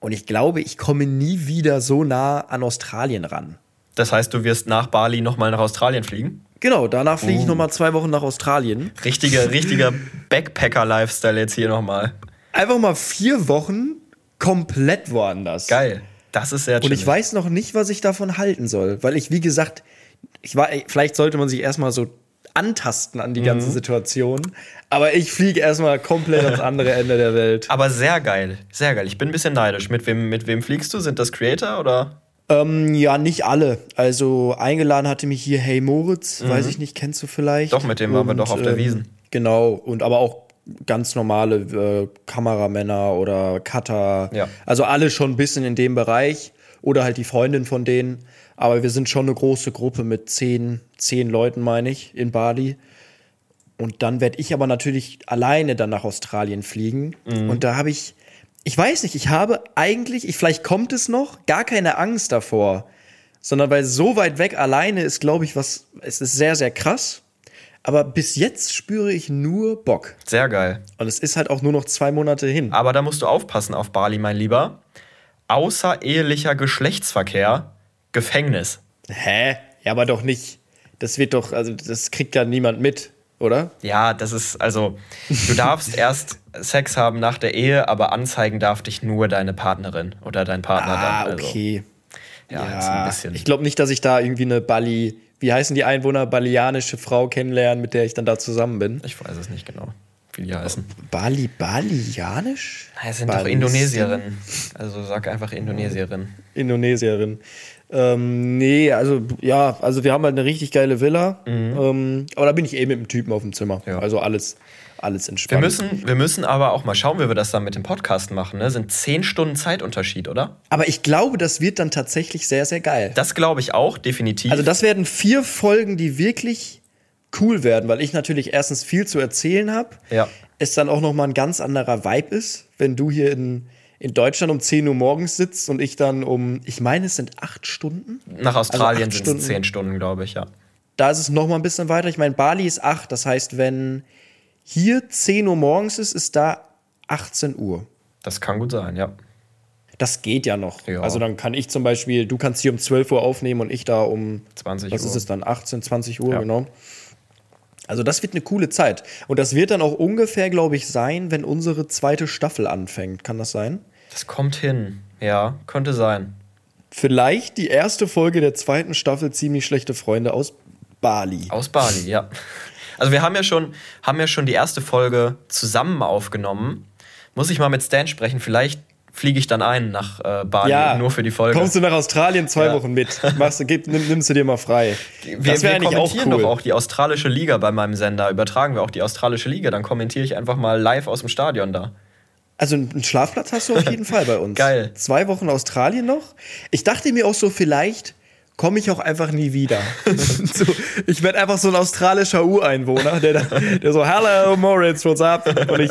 Und ich glaube, ich komme nie wieder so nah an Australien ran. Das heißt, du wirst nach Bali nochmal nach Australien fliegen? Genau, danach fliege ich uh. nochmal zwei Wochen nach Australien. Richtiger, richtiger Backpacker-Lifestyle jetzt hier nochmal. Einfach mal vier Wochen komplett woanders. Geil. Das ist sehr chillig. Und ich weiß noch nicht, was ich davon halten soll, weil ich, wie gesagt, ich war, vielleicht sollte man sich erstmal so antasten an die mhm. ganze Situation. Aber ich fliege erstmal komplett ans andere (laughs) Ende der Welt. Aber sehr geil, sehr geil. Ich bin ein bisschen neidisch. Mit wem, mit wem fliegst du? Sind das Creator oder? Ähm, ja, nicht alle. Also eingeladen hatte mich hier Hey Moritz, mhm. weiß ich nicht, kennst du vielleicht? Doch, mit dem waren wir doch auf der ähm, Wiesen. Genau, und aber auch ganz normale äh, Kameramänner oder Cutter. Ja. Also alle schon ein bisschen in dem Bereich. Oder halt die Freundin von denen. Aber wir sind schon eine große Gruppe mit zehn, zehn Leuten, meine ich, in Bali. Und dann werde ich aber natürlich alleine dann nach Australien fliegen. Mhm. Und da habe ich, ich weiß nicht, ich habe eigentlich, ich, vielleicht kommt es noch, gar keine Angst davor. Sondern weil so weit weg alleine ist, glaube ich, was, es ist sehr, sehr krass. Aber bis jetzt spüre ich nur Bock. Sehr geil. Und es ist halt auch nur noch zwei Monate hin. Aber da musst du aufpassen auf Bali, mein Lieber. Außerehelicher Geschlechtsverkehr Gefängnis. Hä? Ja, aber doch nicht. Das wird doch, also das kriegt ja niemand mit, oder? Ja, das ist, also, du darfst (laughs) erst Sex haben nach der Ehe, aber anzeigen darf dich nur deine Partnerin oder dein Partner ah, dann. Also, okay. Ja, ja, ist ein bisschen. Ich glaube nicht, dass ich da irgendwie eine Bali, wie heißen die Einwohner, balianische Frau kennenlernen, mit der ich dann da zusammen bin. Ich weiß es nicht genau wie die heißen. Bali, Balianisch? Nein, es sind Balis doch Indonesierinnen. Also sag einfach Indonesierin. Indonesierin. Ähm, nee, also ja, also wir haben halt eine richtig geile Villa. Mhm. Ähm, aber da bin ich eh mit dem Typen auf dem Zimmer. Ja. Also alles, alles entspannt. Wir müssen, wir müssen aber auch mal schauen, wie wir das dann mit dem Podcast machen. Ne? Sind zehn Stunden Zeitunterschied, oder? Aber ich glaube, das wird dann tatsächlich sehr, sehr geil. Das glaube ich auch, definitiv. Also das werden vier Folgen, die wirklich cool werden, weil ich natürlich erstens viel zu erzählen habe. Ja. Es dann auch noch mal ein ganz anderer Vibe ist, wenn du hier in in Deutschland um 10 Uhr morgens sitzt und ich dann um, ich meine, es sind acht Stunden. Nach Australien also sind es zehn Stunden, glaube ich, ja. Da ist es noch mal ein bisschen weiter. Ich meine, Bali ist acht. Das heißt, wenn hier 10 Uhr morgens ist, ist da 18 Uhr. Das kann gut sein, ja. Das geht ja noch. Ja. Also dann kann ich zum Beispiel, du kannst hier um 12 Uhr aufnehmen und ich da um 20 Uhr. Was ist es dann? 18, 20 Uhr, ja. genau. Also das wird eine coole Zeit. Und das wird dann auch ungefähr, glaube ich, sein, wenn unsere zweite Staffel anfängt. Kann das sein? Das kommt hin. Ja, könnte sein. Vielleicht die erste Folge der zweiten Staffel Ziemlich schlechte Freunde aus Bali. Aus Bali, ja. Also wir haben ja schon, haben ja schon die erste Folge zusammen aufgenommen. Muss ich mal mit Stan sprechen. Vielleicht fliege ich dann ein nach äh, Bali ja, nur für die Folge. Kommst du nach Australien zwei ja. Wochen mit? Machst, gib, nimm, nimmst du dir mal frei. Wir, das wir eigentlich auch cool. doch auch die australische Liga bei meinem Sender. Übertragen wir auch die australische Liga. Dann kommentiere ich einfach mal live aus dem Stadion da. Also einen Schlafplatz hast du auf jeden (laughs) Fall bei uns. Geil. Zwei Wochen Australien noch. Ich dachte mir auch so, vielleicht komme ich auch einfach nie wieder. (laughs) so, ich werde einfach so ein australischer Ureinwohner, der, der so, Hello Moritz, what's up? Und ich,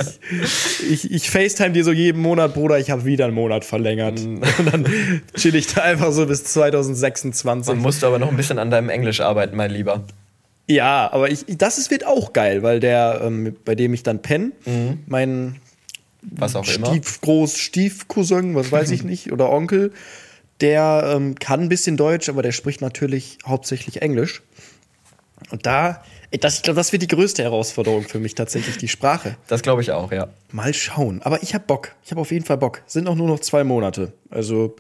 ich, ich FaceTime dir so jeden Monat, Bruder, ich habe wieder einen Monat verlängert. Mm. Und dann chill ich da einfach so bis 2026. Man musst aber noch ein bisschen an deinem Englisch arbeiten, mein Lieber. Ja, aber ich, das ist, wird auch geil, weil der, ähm, bei dem ich dann penne, mhm. mein was auch immer. Stiefgroß, Stiefcousin, was weiß ich (laughs) nicht, oder Onkel, der ähm, kann ein bisschen Deutsch, aber der spricht natürlich hauptsächlich Englisch. Und da Das, ich glaube, das wird die größte Herausforderung für mich tatsächlich, die Sprache. Das glaube ich auch, ja. Mal schauen. Aber ich habe Bock. Ich habe auf jeden Fall Bock. Sind auch nur noch zwei Monate. Also.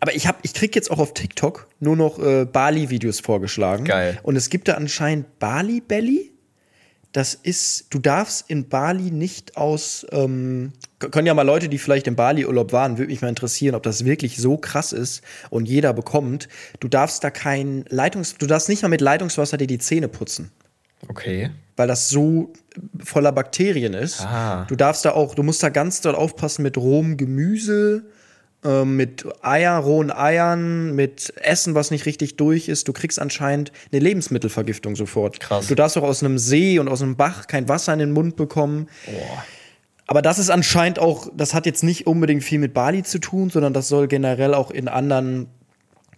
Aber ich, hab, ich krieg jetzt auch auf TikTok nur noch äh, Bali-Videos vorgeschlagen. Geil. Und es gibt da anscheinend Bali Belly. Das ist, du darfst in Bali nicht aus, ähm, können ja mal Leute, die vielleicht im Bali-Urlaub waren, würde mich mal interessieren, ob das wirklich so krass ist und jeder bekommt. Du darfst da kein Leitungs, du darfst nicht mal mit Leitungswasser dir die Zähne putzen. Okay. Weil das so voller Bakterien ist. Ah. Du darfst da auch, du musst da ganz doll aufpassen mit rohem Gemüse, mit Eier, rohen Eiern, mit Essen, was nicht richtig durch ist. Du kriegst anscheinend eine Lebensmittelvergiftung sofort. Krass. Du darfst auch aus einem See und aus einem Bach kein Wasser in den Mund bekommen. Boah. Aber das ist anscheinend auch, das hat jetzt nicht unbedingt viel mit Bali zu tun, sondern das soll generell auch in anderen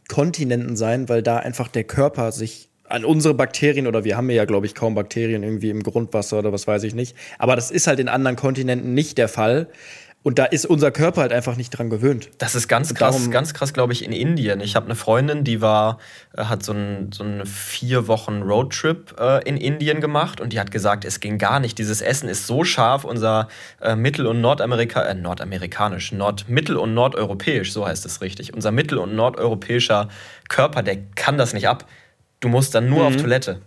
Kontinenten sein, weil da einfach der Körper sich an unsere Bakterien oder wir haben ja, glaube ich, kaum Bakterien irgendwie im Grundwasser oder was weiß ich nicht. Aber das ist halt in anderen Kontinenten nicht der Fall. Und da ist unser Körper halt einfach nicht dran gewöhnt. Das ist ganz krass, ganz krass, glaube ich, in Indien. Ich habe eine Freundin, die war, äh, hat so einen so vier Wochen Roadtrip äh, in Indien gemacht und die hat gesagt, es ging gar nicht. Dieses Essen ist so scharf, unser äh, Mittel- und Nordamerika, äh, nordamerikanisch, Nord, mittel- und nordeuropäisch, so heißt es richtig. Unser mittel- und nordeuropäischer Körper, der kann das nicht ab. Du musst dann nur mhm. auf Toilette.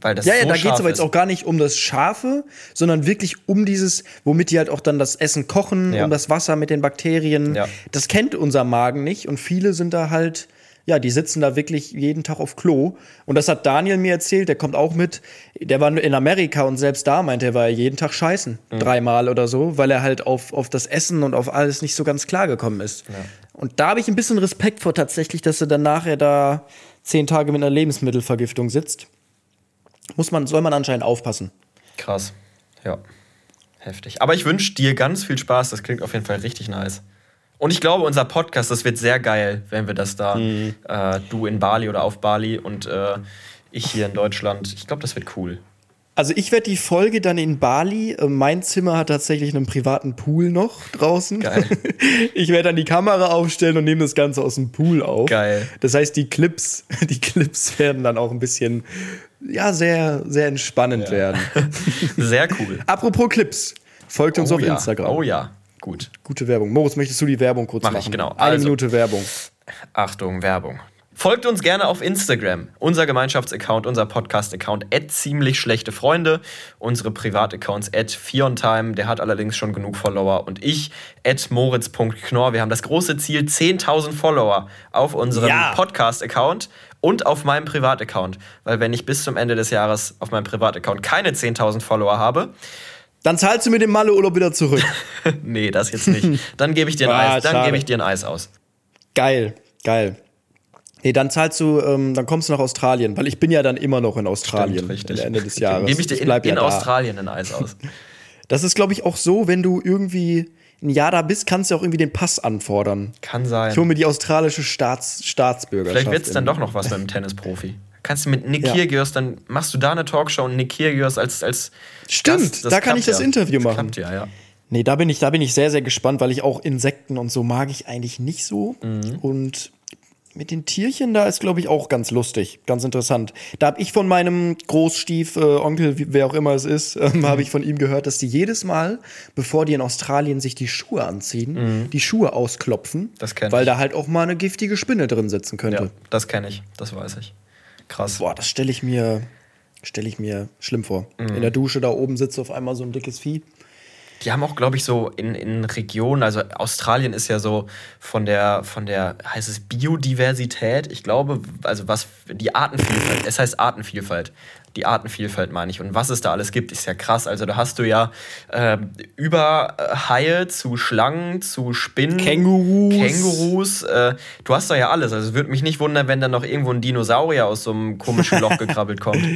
Weil das ja, ja, so da geht es aber jetzt auch gar nicht um das Scharfe, sondern wirklich um dieses, womit die halt auch dann das Essen kochen, ja. um das Wasser mit den Bakterien. Ja. Das kennt unser Magen nicht und viele sind da halt, ja, die sitzen da wirklich jeden Tag auf Klo. Und das hat Daniel mir erzählt, der kommt auch mit, der war in Amerika und selbst da meinte er, war er jeden Tag scheißen. Mhm. Dreimal oder so, weil er halt auf, auf das Essen und auf alles nicht so ganz klar gekommen ist. Ja. Und da habe ich ein bisschen Respekt vor tatsächlich, dass er dann nachher da zehn Tage mit einer Lebensmittelvergiftung sitzt muss man, soll man anscheinend aufpassen. Krass. Ja. Heftig. Aber ich wünsche dir ganz viel Spaß. Das klingt auf jeden Fall richtig nice. Und ich glaube, unser Podcast, das wird sehr geil, wenn wir das da, mhm. äh, du in Bali oder auf Bali und äh, ich hier in Deutschland. Ich glaube, das wird cool. Also ich werde die Folge dann in Bali. Äh, mein Zimmer hat tatsächlich einen privaten Pool noch draußen. Geil. (laughs) Ich werde dann die Kamera aufstellen und nehme das Ganze aus dem Pool auf. Geil. Das heißt, die Clips, (laughs) die Clips werden dann auch ein bisschen, ja, sehr, sehr entspannend ja. werden. (laughs) Sehr cool. Apropos Clips, folgt uns oh auf ja. Instagram. Oh ja, gut. Gute Werbung. Moritz, möchtest du die Werbung kurz Mach machen? Ich, genau. Eine also, Minute Werbung. Achtung, Werbung. Folgt uns gerne auf Instagram. Unser Gemeinschaftsaccount, unser Podcast-Account, ziemlich schlechte Freunde. Unsere Privataccounts, Fiontime, der hat allerdings schon genug Follower. Und ich, moritz.knorr. Wir haben das große Ziel, 10.000 Follower auf unserem ja. Podcast-Account und auf meinem Privataccount. Weil wenn ich bis zum Ende des Jahres auf meinem Privataccount keine 10.000 Follower habe, dann zahlst du mir den Malle-Urlaub wieder zurück. (laughs) nee, das jetzt nicht. Dann gebe ich dir ein (laughs) ah, Eis. Dann gebe ich dir ein Eis aus. Geil, geil. Nee, dann zahlst du, ähm, dann kommst du nach Australien, weil ich bin ja dann immer noch in Australien Stimmt, richtig. Ende des Jahres. Gebe ich dir in, in ja Australien ein Eis aus. (laughs) Das ist, glaube ich, auch so, wenn du irgendwie ein Jahr da bist, kannst du auch irgendwie den Pass anfordern. Kann sein. Ich hole mir die australische Staats Staatsbürgerschaft. Vielleicht wird es dann doch noch was dem Tennisprofi. Kannst du mit Nick ja. Kyrgios, dann machst du da eine Talkshow und Nick Kyrgios als, als Stimmt, da kann ich das ja. Interview machen. Das klappt ja, ja. Nee, da bin ich, da bin ich sehr, sehr gespannt, weil ich auch Insekten und so mag ich eigentlich nicht so. Mhm. Und mit den Tierchen, da ist, glaube ich, auch ganz lustig, ganz interessant. Da habe ich von meinem Großstief, äh, Onkel, wer auch immer es ist, ähm, mhm. habe ich von ihm gehört, dass die jedes Mal, bevor die in Australien sich die Schuhe anziehen, mhm. die Schuhe ausklopfen. Das kenn Weil ich. da halt auch mal eine giftige Spinne drin sitzen könnte. Ja, das kenne ich, das weiß ich. Krass. Boah, das stelle ich mir, stelle ich mir schlimm vor. Mhm. In der Dusche da oben sitzt auf einmal so ein dickes Vieh. Die haben auch, glaube ich, so in, in Regionen, also Australien ist ja so von der, von der, heißt es Biodiversität? Ich glaube, also was, die Artenvielfalt, es heißt Artenvielfalt die Artenvielfalt meine ich. Und was es da alles gibt, ist ja krass. Also da hast du ja äh, über Haie zu Schlangen, zu Spinnen, Kängurus. Kängurus. Äh, du hast da ja alles. Also es würde mich nicht wundern, wenn dann noch irgendwo ein Dinosaurier aus so einem komischen Loch gekrabbelt kommt. (laughs)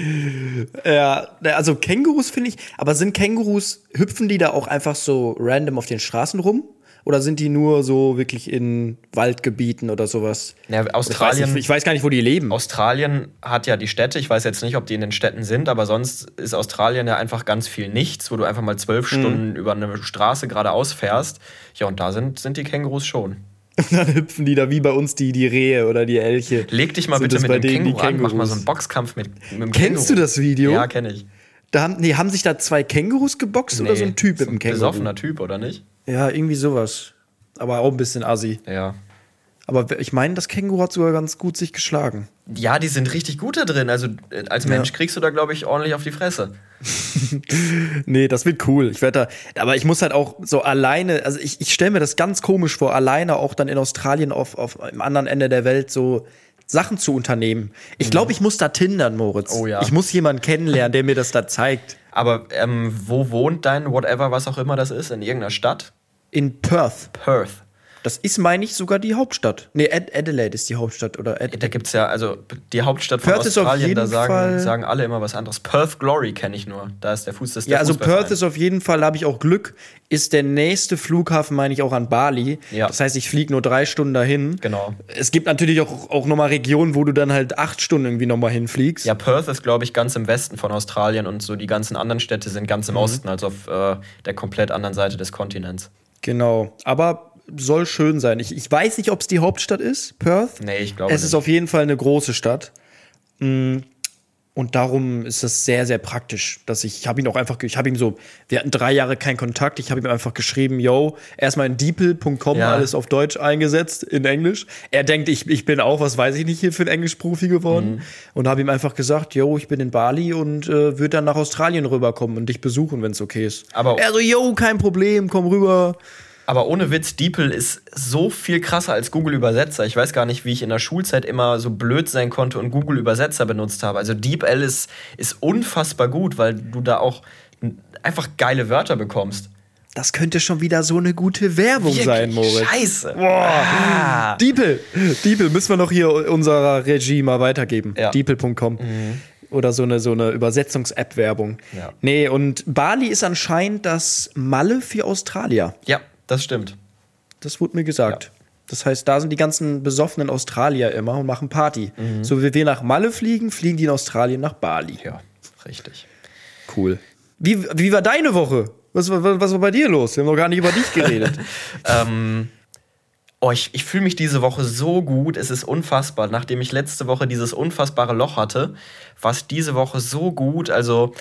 Ja, also Kängurus finde ich, aber sind Kängurus, hüpfen die da auch einfach so random auf den Straßen rum? Oder sind die nur so wirklich in Waldgebieten oder sowas? Ja, Australien. Ich weiß, ich weiß, gar nicht, wo die leben. Australien hat ja die Städte. Ich weiß jetzt nicht, ob die in den Städten sind, aber sonst ist Australien ja einfach ganz viel nichts, wo du einfach mal zwölf mhm. Stunden über eine Straße geradeaus fährst. Ja, und da sind, sind die Kängurus schon. Und (laughs) dann hüpfen die da wie bei uns die, die Rehe oder die Elche. Leg dich mal bitte mit dem Känguru an, mach mal so einen Boxkampf mit, mit dem Kennst Känguru. du das Video? Ja, kenne ich. Da haben, nee, haben sich da zwei Kängurus geboxt nee, oder so ein Typ mit dem Känguru? besoffener Typ, oder nicht? Ja, irgendwie sowas. Aber auch ein bisschen assi. Ja. Aber ich meine, das Känguru hat sogar ganz gut sich geschlagen. Ja, die sind richtig gut da drin. Also äh, als Mensch ja. kriegst du da, glaube ich, ordentlich auf die Fresse. (laughs) nee, das wird cool. Ich werde da, aber ich muss halt auch so alleine, also ich, ich stelle mir das ganz komisch vor, alleine auch dann in Australien auf, auf am anderen Ende der Welt so Sachen zu unternehmen. Ich glaube, mhm. ich muss da tindern, Moritz. Oh ja. Ich muss jemanden kennenlernen, der mir das da zeigt. Aber ähm, wo wohnt dein whatever, was auch immer das ist? In irgendeiner Stadt? In Perth. Perth. Das ist, meine ich, sogar die Hauptstadt. Nee, Ad Adelaide ist die Hauptstadt. Oder Ad da gibt es ja, also die Hauptstadt von Perth Australien, da sagen, sagen alle immer was anderes. Perth Glory kenne ich nur. Da ist der Fuß des Ja, also Perth ist auf jeden Fall, habe ich auch Glück, ist der nächste Flughafen, meine ich, auch an Bali. Ja. Das heißt, ich fliege nur drei Stunden dahin. Genau. Es gibt natürlich auch, auch nochmal Regionen, wo du dann halt acht Stunden irgendwie nochmal hinfliegst. Ja, Perth ist, glaube ich, ganz im Westen von Australien und so die ganzen anderen Städte sind ganz im mhm. Osten, also auf äh, der komplett anderen Seite des Kontinents. Genau. Aber soll schön sein. Ich, ich weiß nicht, ob es die Hauptstadt ist, Perth. Nee, ich glaube Es nicht. ist auf jeden Fall eine große Stadt. Mm, und darum ist das sehr, sehr praktisch, dass ich, ich habe ihn auch einfach, ich habe ihm so, wir hatten drei Jahre keinen Kontakt, ich habe ihm einfach geschrieben, yo, erstmal in deeple.com ja. alles auf Deutsch eingesetzt, in Englisch. Er denkt, ich, ich bin auch, was weiß ich nicht, hier für ein Englischprofi geworden. Mhm. Und habe ihm einfach gesagt, yo, ich bin in Bali und äh, würde dann nach Australien rüberkommen und dich besuchen, wenn es okay ist. Aber er so, yo, kein Problem, komm rüber. Aber ohne Witz, DeepL ist so viel krasser als Google Übersetzer. Ich weiß gar nicht, wie ich in der Schulzeit immer so blöd sein konnte und Google Übersetzer benutzt habe. Also DeepL ist, ist unfassbar gut, weil du da auch einfach geile Wörter bekommst. Das könnte schon wieder so eine gute Werbung Wirklich? sein, Moritz. Scheiße. Boah. Ah. Diepel. Diepel müssen wir noch hier unserer Regie mal weitergeben. Ja. Diepel.com. Mhm. Oder so eine, so eine Übersetzungs-App-Werbung. Ja. Nee, und Bali ist anscheinend das Malle für Australier. Ja, das stimmt. Das wurde mir gesagt. Ja. Das heißt, da sind die ganzen besoffenen Australier immer und machen Party. Mhm. So wie wir nach Malle fliegen, fliegen die in Australien nach Bali. Ja, richtig. Cool. Wie, wie war deine Woche? Was, was, was war bei dir los? Wir haben noch gar nicht über dich geredet. (laughs) ähm, oh, ich, ich fühle mich diese Woche so gut. Es ist unfassbar. Nachdem ich letzte Woche dieses unfassbare Loch hatte, war es diese Woche so gut. Also,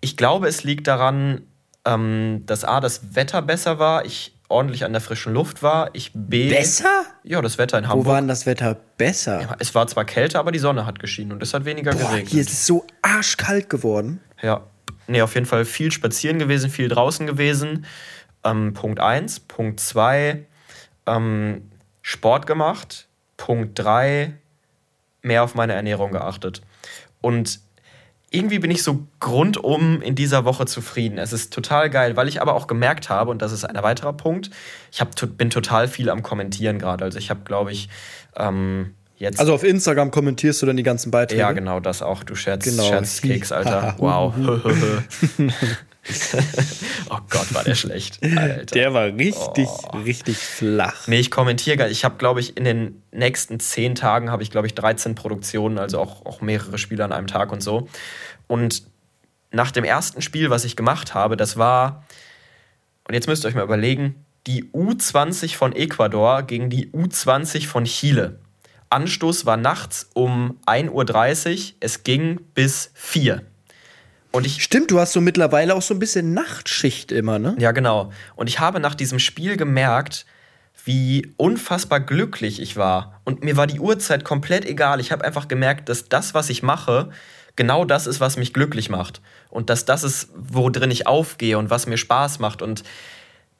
ich glaube, es liegt daran, ähm, dass A, das Wetter besser war, ich ordentlich an der frischen Luft war, ich B. Besser? Ja, das Wetter in Hamburg. Wo war denn das Wetter besser? Ja, es war zwar kälter, aber die Sonne hat geschienen und es hat weniger Boah, geregnet. Hier ist es so arschkalt geworden. Ja. Nee, auf jeden Fall viel spazieren gewesen, viel draußen gewesen. Ähm, Punkt 1. Punkt 2, ähm, Sport gemacht. Punkt 3, mehr auf meine Ernährung geachtet. Und irgendwie bin ich so grundum in dieser Woche zufrieden. Es ist total geil, weil ich aber auch gemerkt habe, und das ist ein weiterer Punkt, ich hab, bin total viel am Kommentieren gerade. Also ich habe, glaube ich, ähm, jetzt. Also auf Instagram kommentierst du dann die ganzen Beiträge? Ja, genau, das auch. Du scherzt, genau. scherzt Keks, Alter. (laughs) wow. (laughs) (laughs) (laughs) oh Gott, war der schlecht. Alter. Der war richtig, oh. richtig flach. Nee, ich kommentiere Ich habe, glaube ich, in den nächsten zehn Tagen habe ich, glaube ich, 13 Produktionen, also auch, auch mehrere Spiele an einem Tag und so. Und nach dem ersten Spiel, was ich gemacht habe, das war, und jetzt müsst ihr euch mal überlegen, die U20 von Ecuador gegen die U20 von Chile. Anstoß war nachts um 1.30 Uhr, es ging bis 4 und ich, Stimmt, du hast so mittlerweile auch so ein bisschen Nachtschicht immer, ne? Ja, genau. Und ich habe nach diesem Spiel gemerkt, wie unfassbar glücklich ich war. Und mir war die Uhrzeit komplett egal. Ich habe einfach gemerkt, dass das, was ich mache, genau das ist, was mich glücklich macht. Und dass das ist, worin ich aufgehe und was mir Spaß macht. Und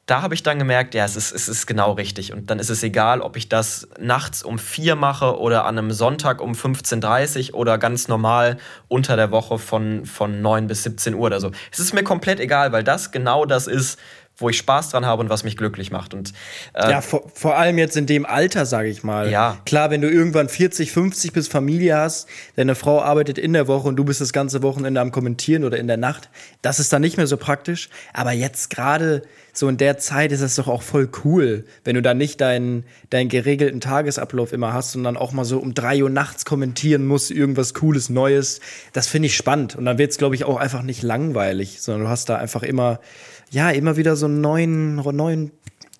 da habe ich dann gemerkt, ja, es ist, es ist genau richtig. Und dann ist es egal, ob ich das nachts um vier mache oder an einem Sonntag um 15.30 Uhr oder ganz normal unter der Woche von, von 9 bis 17 Uhr oder so. Es ist mir komplett egal, weil das genau das ist, wo ich Spaß dran habe und was mich glücklich macht. Und, äh, ja, vor, vor allem jetzt in dem Alter, sage ich mal. Ja. Klar, wenn du irgendwann 40, 50 bis Familie hast, deine Frau arbeitet in der Woche und du bist das ganze Wochenende am Kommentieren oder in der Nacht, das ist dann nicht mehr so praktisch. Aber jetzt gerade so in der Zeit ist es doch auch voll cool, wenn du da nicht deinen, deinen geregelten Tagesablauf immer hast und dann auch mal so um drei Uhr nachts kommentieren musst, irgendwas Cooles, Neues. Das finde ich spannend. Und dann wird es, glaube ich, auch einfach nicht langweilig, sondern du hast da einfach immer ja, immer wieder so einen neuen, neuen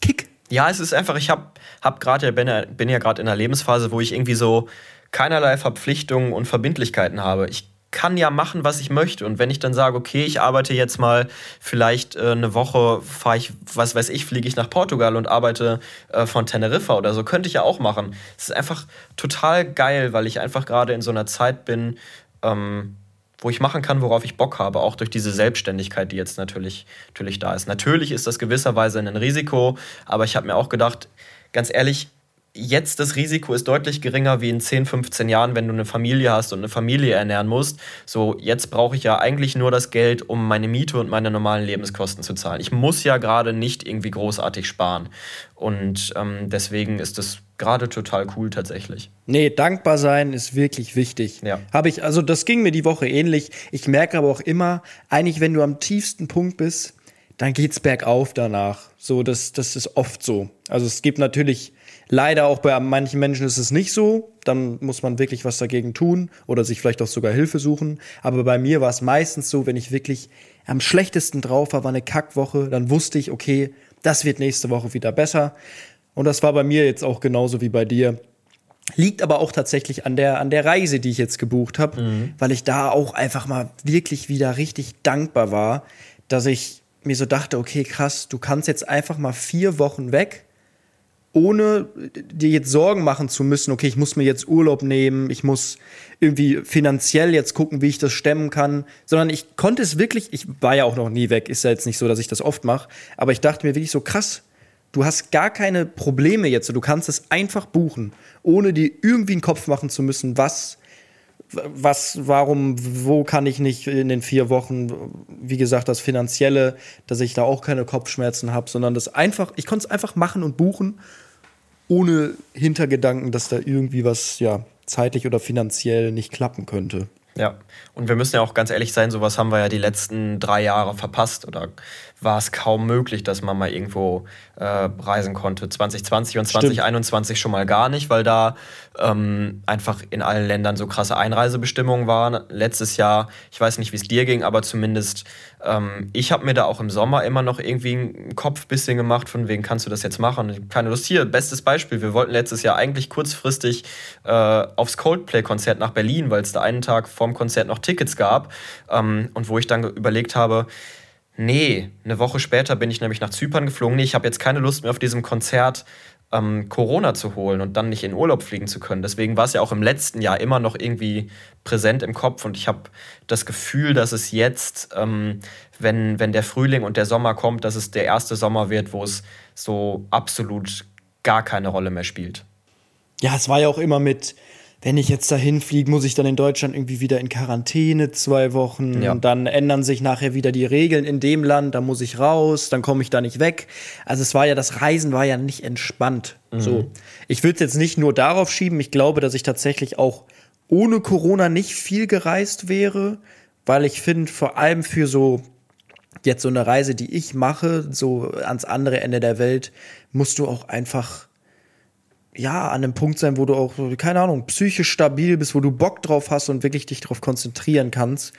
Kick. Ja, es ist einfach, ich habe hab gerade, bin, bin ja gerade in einer Lebensphase, wo ich irgendwie so keinerlei Verpflichtungen und Verbindlichkeiten habe. Ich kann ja machen, was ich möchte. Und wenn ich dann sage, okay, ich arbeite jetzt mal vielleicht äh, eine Woche, fahre ich, was weiß ich, fliege ich nach Portugal und arbeite äh, von Teneriffa oder so, könnte ich ja auch machen. Es ist einfach total geil, weil ich einfach gerade in so einer Zeit bin, ähm, wo ich machen kann, worauf ich Bock habe, auch durch diese Selbstständigkeit, die jetzt natürlich, natürlich da ist. Natürlich ist das gewisserweise ein Risiko, aber ich habe mir auch gedacht, ganz ehrlich, jetzt das Risiko ist deutlich geringer wie in 10, 15 Jahren, wenn du eine Familie hast und eine Familie ernähren musst. So, jetzt brauche ich ja eigentlich nur das Geld, um meine Miete und meine normalen Lebenskosten zu zahlen. Ich muss ja gerade nicht irgendwie großartig sparen. Und ähm, deswegen ist das gerade total cool tatsächlich. Nee, dankbar sein ist wirklich wichtig. Ja. Habe ich, also das ging mir die Woche ähnlich. Ich merke aber auch immer, eigentlich, wenn du am tiefsten Punkt bist, dann geht's bergauf danach. So, das, das ist oft so. Also es gibt natürlich Leider auch bei manchen Menschen ist es nicht so. Dann muss man wirklich was dagegen tun oder sich vielleicht auch sogar Hilfe suchen. Aber bei mir war es meistens so, wenn ich wirklich am schlechtesten drauf war, war eine Kackwoche, dann wusste ich, okay, das wird nächste Woche wieder besser. Und das war bei mir jetzt auch genauso wie bei dir. Liegt aber auch tatsächlich an der, an der Reise, die ich jetzt gebucht habe, mhm. weil ich da auch einfach mal wirklich wieder richtig dankbar war, dass ich mir so dachte, okay, krass, du kannst jetzt einfach mal vier Wochen weg ohne dir jetzt Sorgen machen zu müssen, okay, ich muss mir jetzt Urlaub nehmen, ich muss irgendwie finanziell jetzt gucken, wie ich das stemmen kann, sondern ich konnte es wirklich, ich war ja auch noch nie weg, ist ja jetzt nicht so, dass ich das oft mache, aber ich dachte mir wirklich so krass, du hast gar keine Probleme jetzt, du kannst es einfach buchen, ohne dir irgendwie einen Kopf machen zu müssen, was was, warum, wo kann ich nicht in den vier Wochen, wie gesagt, das Finanzielle, dass ich da auch keine Kopfschmerzen habe, sondern das einfach, ich konnte es einfach machen und buchen ohne Hintergedanken, dass da irgendwie was ja zeitlich oder finanziell nicht klappen könnte. Ja, und wir müssen ja auch ganz ehrlich sein, sowas haben wir ja die letzten drei Jahre verpasst oder war es kaum möglich, dass man mal irgendwo äh, reisen konnte. 2020 und 2021 Stimmt. schon mal gar nicht, weil da ähm, einfach in allen Ländern so krasse Einreisebestimmungen waren. Letztes Jahr, ich weiß nicht, wie es dir ging, aber zumindest ähm, ich habe mir da auch im Sommer immer noch irgendwie einen Kopf bisschen gemacht, von wegen kannst du das jetzt machen? Keine Lust. Hier, bestes Beispiel, wir wollten letztes Jahr eigentlich kurzfristig äh, aufs Coldplay-Konzert nach Berlin, weil es da einen Tag vorm Konzert noch Tickets gab ähm, und wo ich dann überlegt habe, Nee, eine Woche später bin ich nämlich nach Zypern geflogen. Nee, ich habe jetzt keine Lust mehr auf diesem Konzert ähm, Corona zu holen und dann nicht in Urlaub fliegen zu können. Deswegen war es ja auch im letzten Jahr immer noch irgendwie präsent im Kopf und ich habe das Gefühl, dass es jetzt, ähm, wenn, wenn der Frühling und der Sommer kommt, dass es der erste Sommer wird, wo es so absolut gar keine Rolle mehr spielt. Ja, es war ja auch immer mit, wenn ich jetzt dahin fliege, muss ich dann in Deutschland irgendwie wieder in Quarantäne zwei Wochen. Ja. Und dann ändern sich nachher wieder die Regeln in dem Land, da muss ich raus, dann komme ich da nicht weg. Also es war ja, das Reisen war ja nicht entspannt. Mhm. So. Ich würde es jetzt nicht nur darauf schieben, ich glaube, dass ich tatsächlich auch ohne Corona nicht viel gereist wäre, weil ich finde, vor allem für so jetzt so eine Reise, die ich mache, so ans andere Ende der Welt, musst du auch einfach ja, an einem Punkt sein, wo du auch, keine Ahnung, psychisch stabil bist, wo du Bock drauf hast und wirklich dich darauf konzentrieren kannst.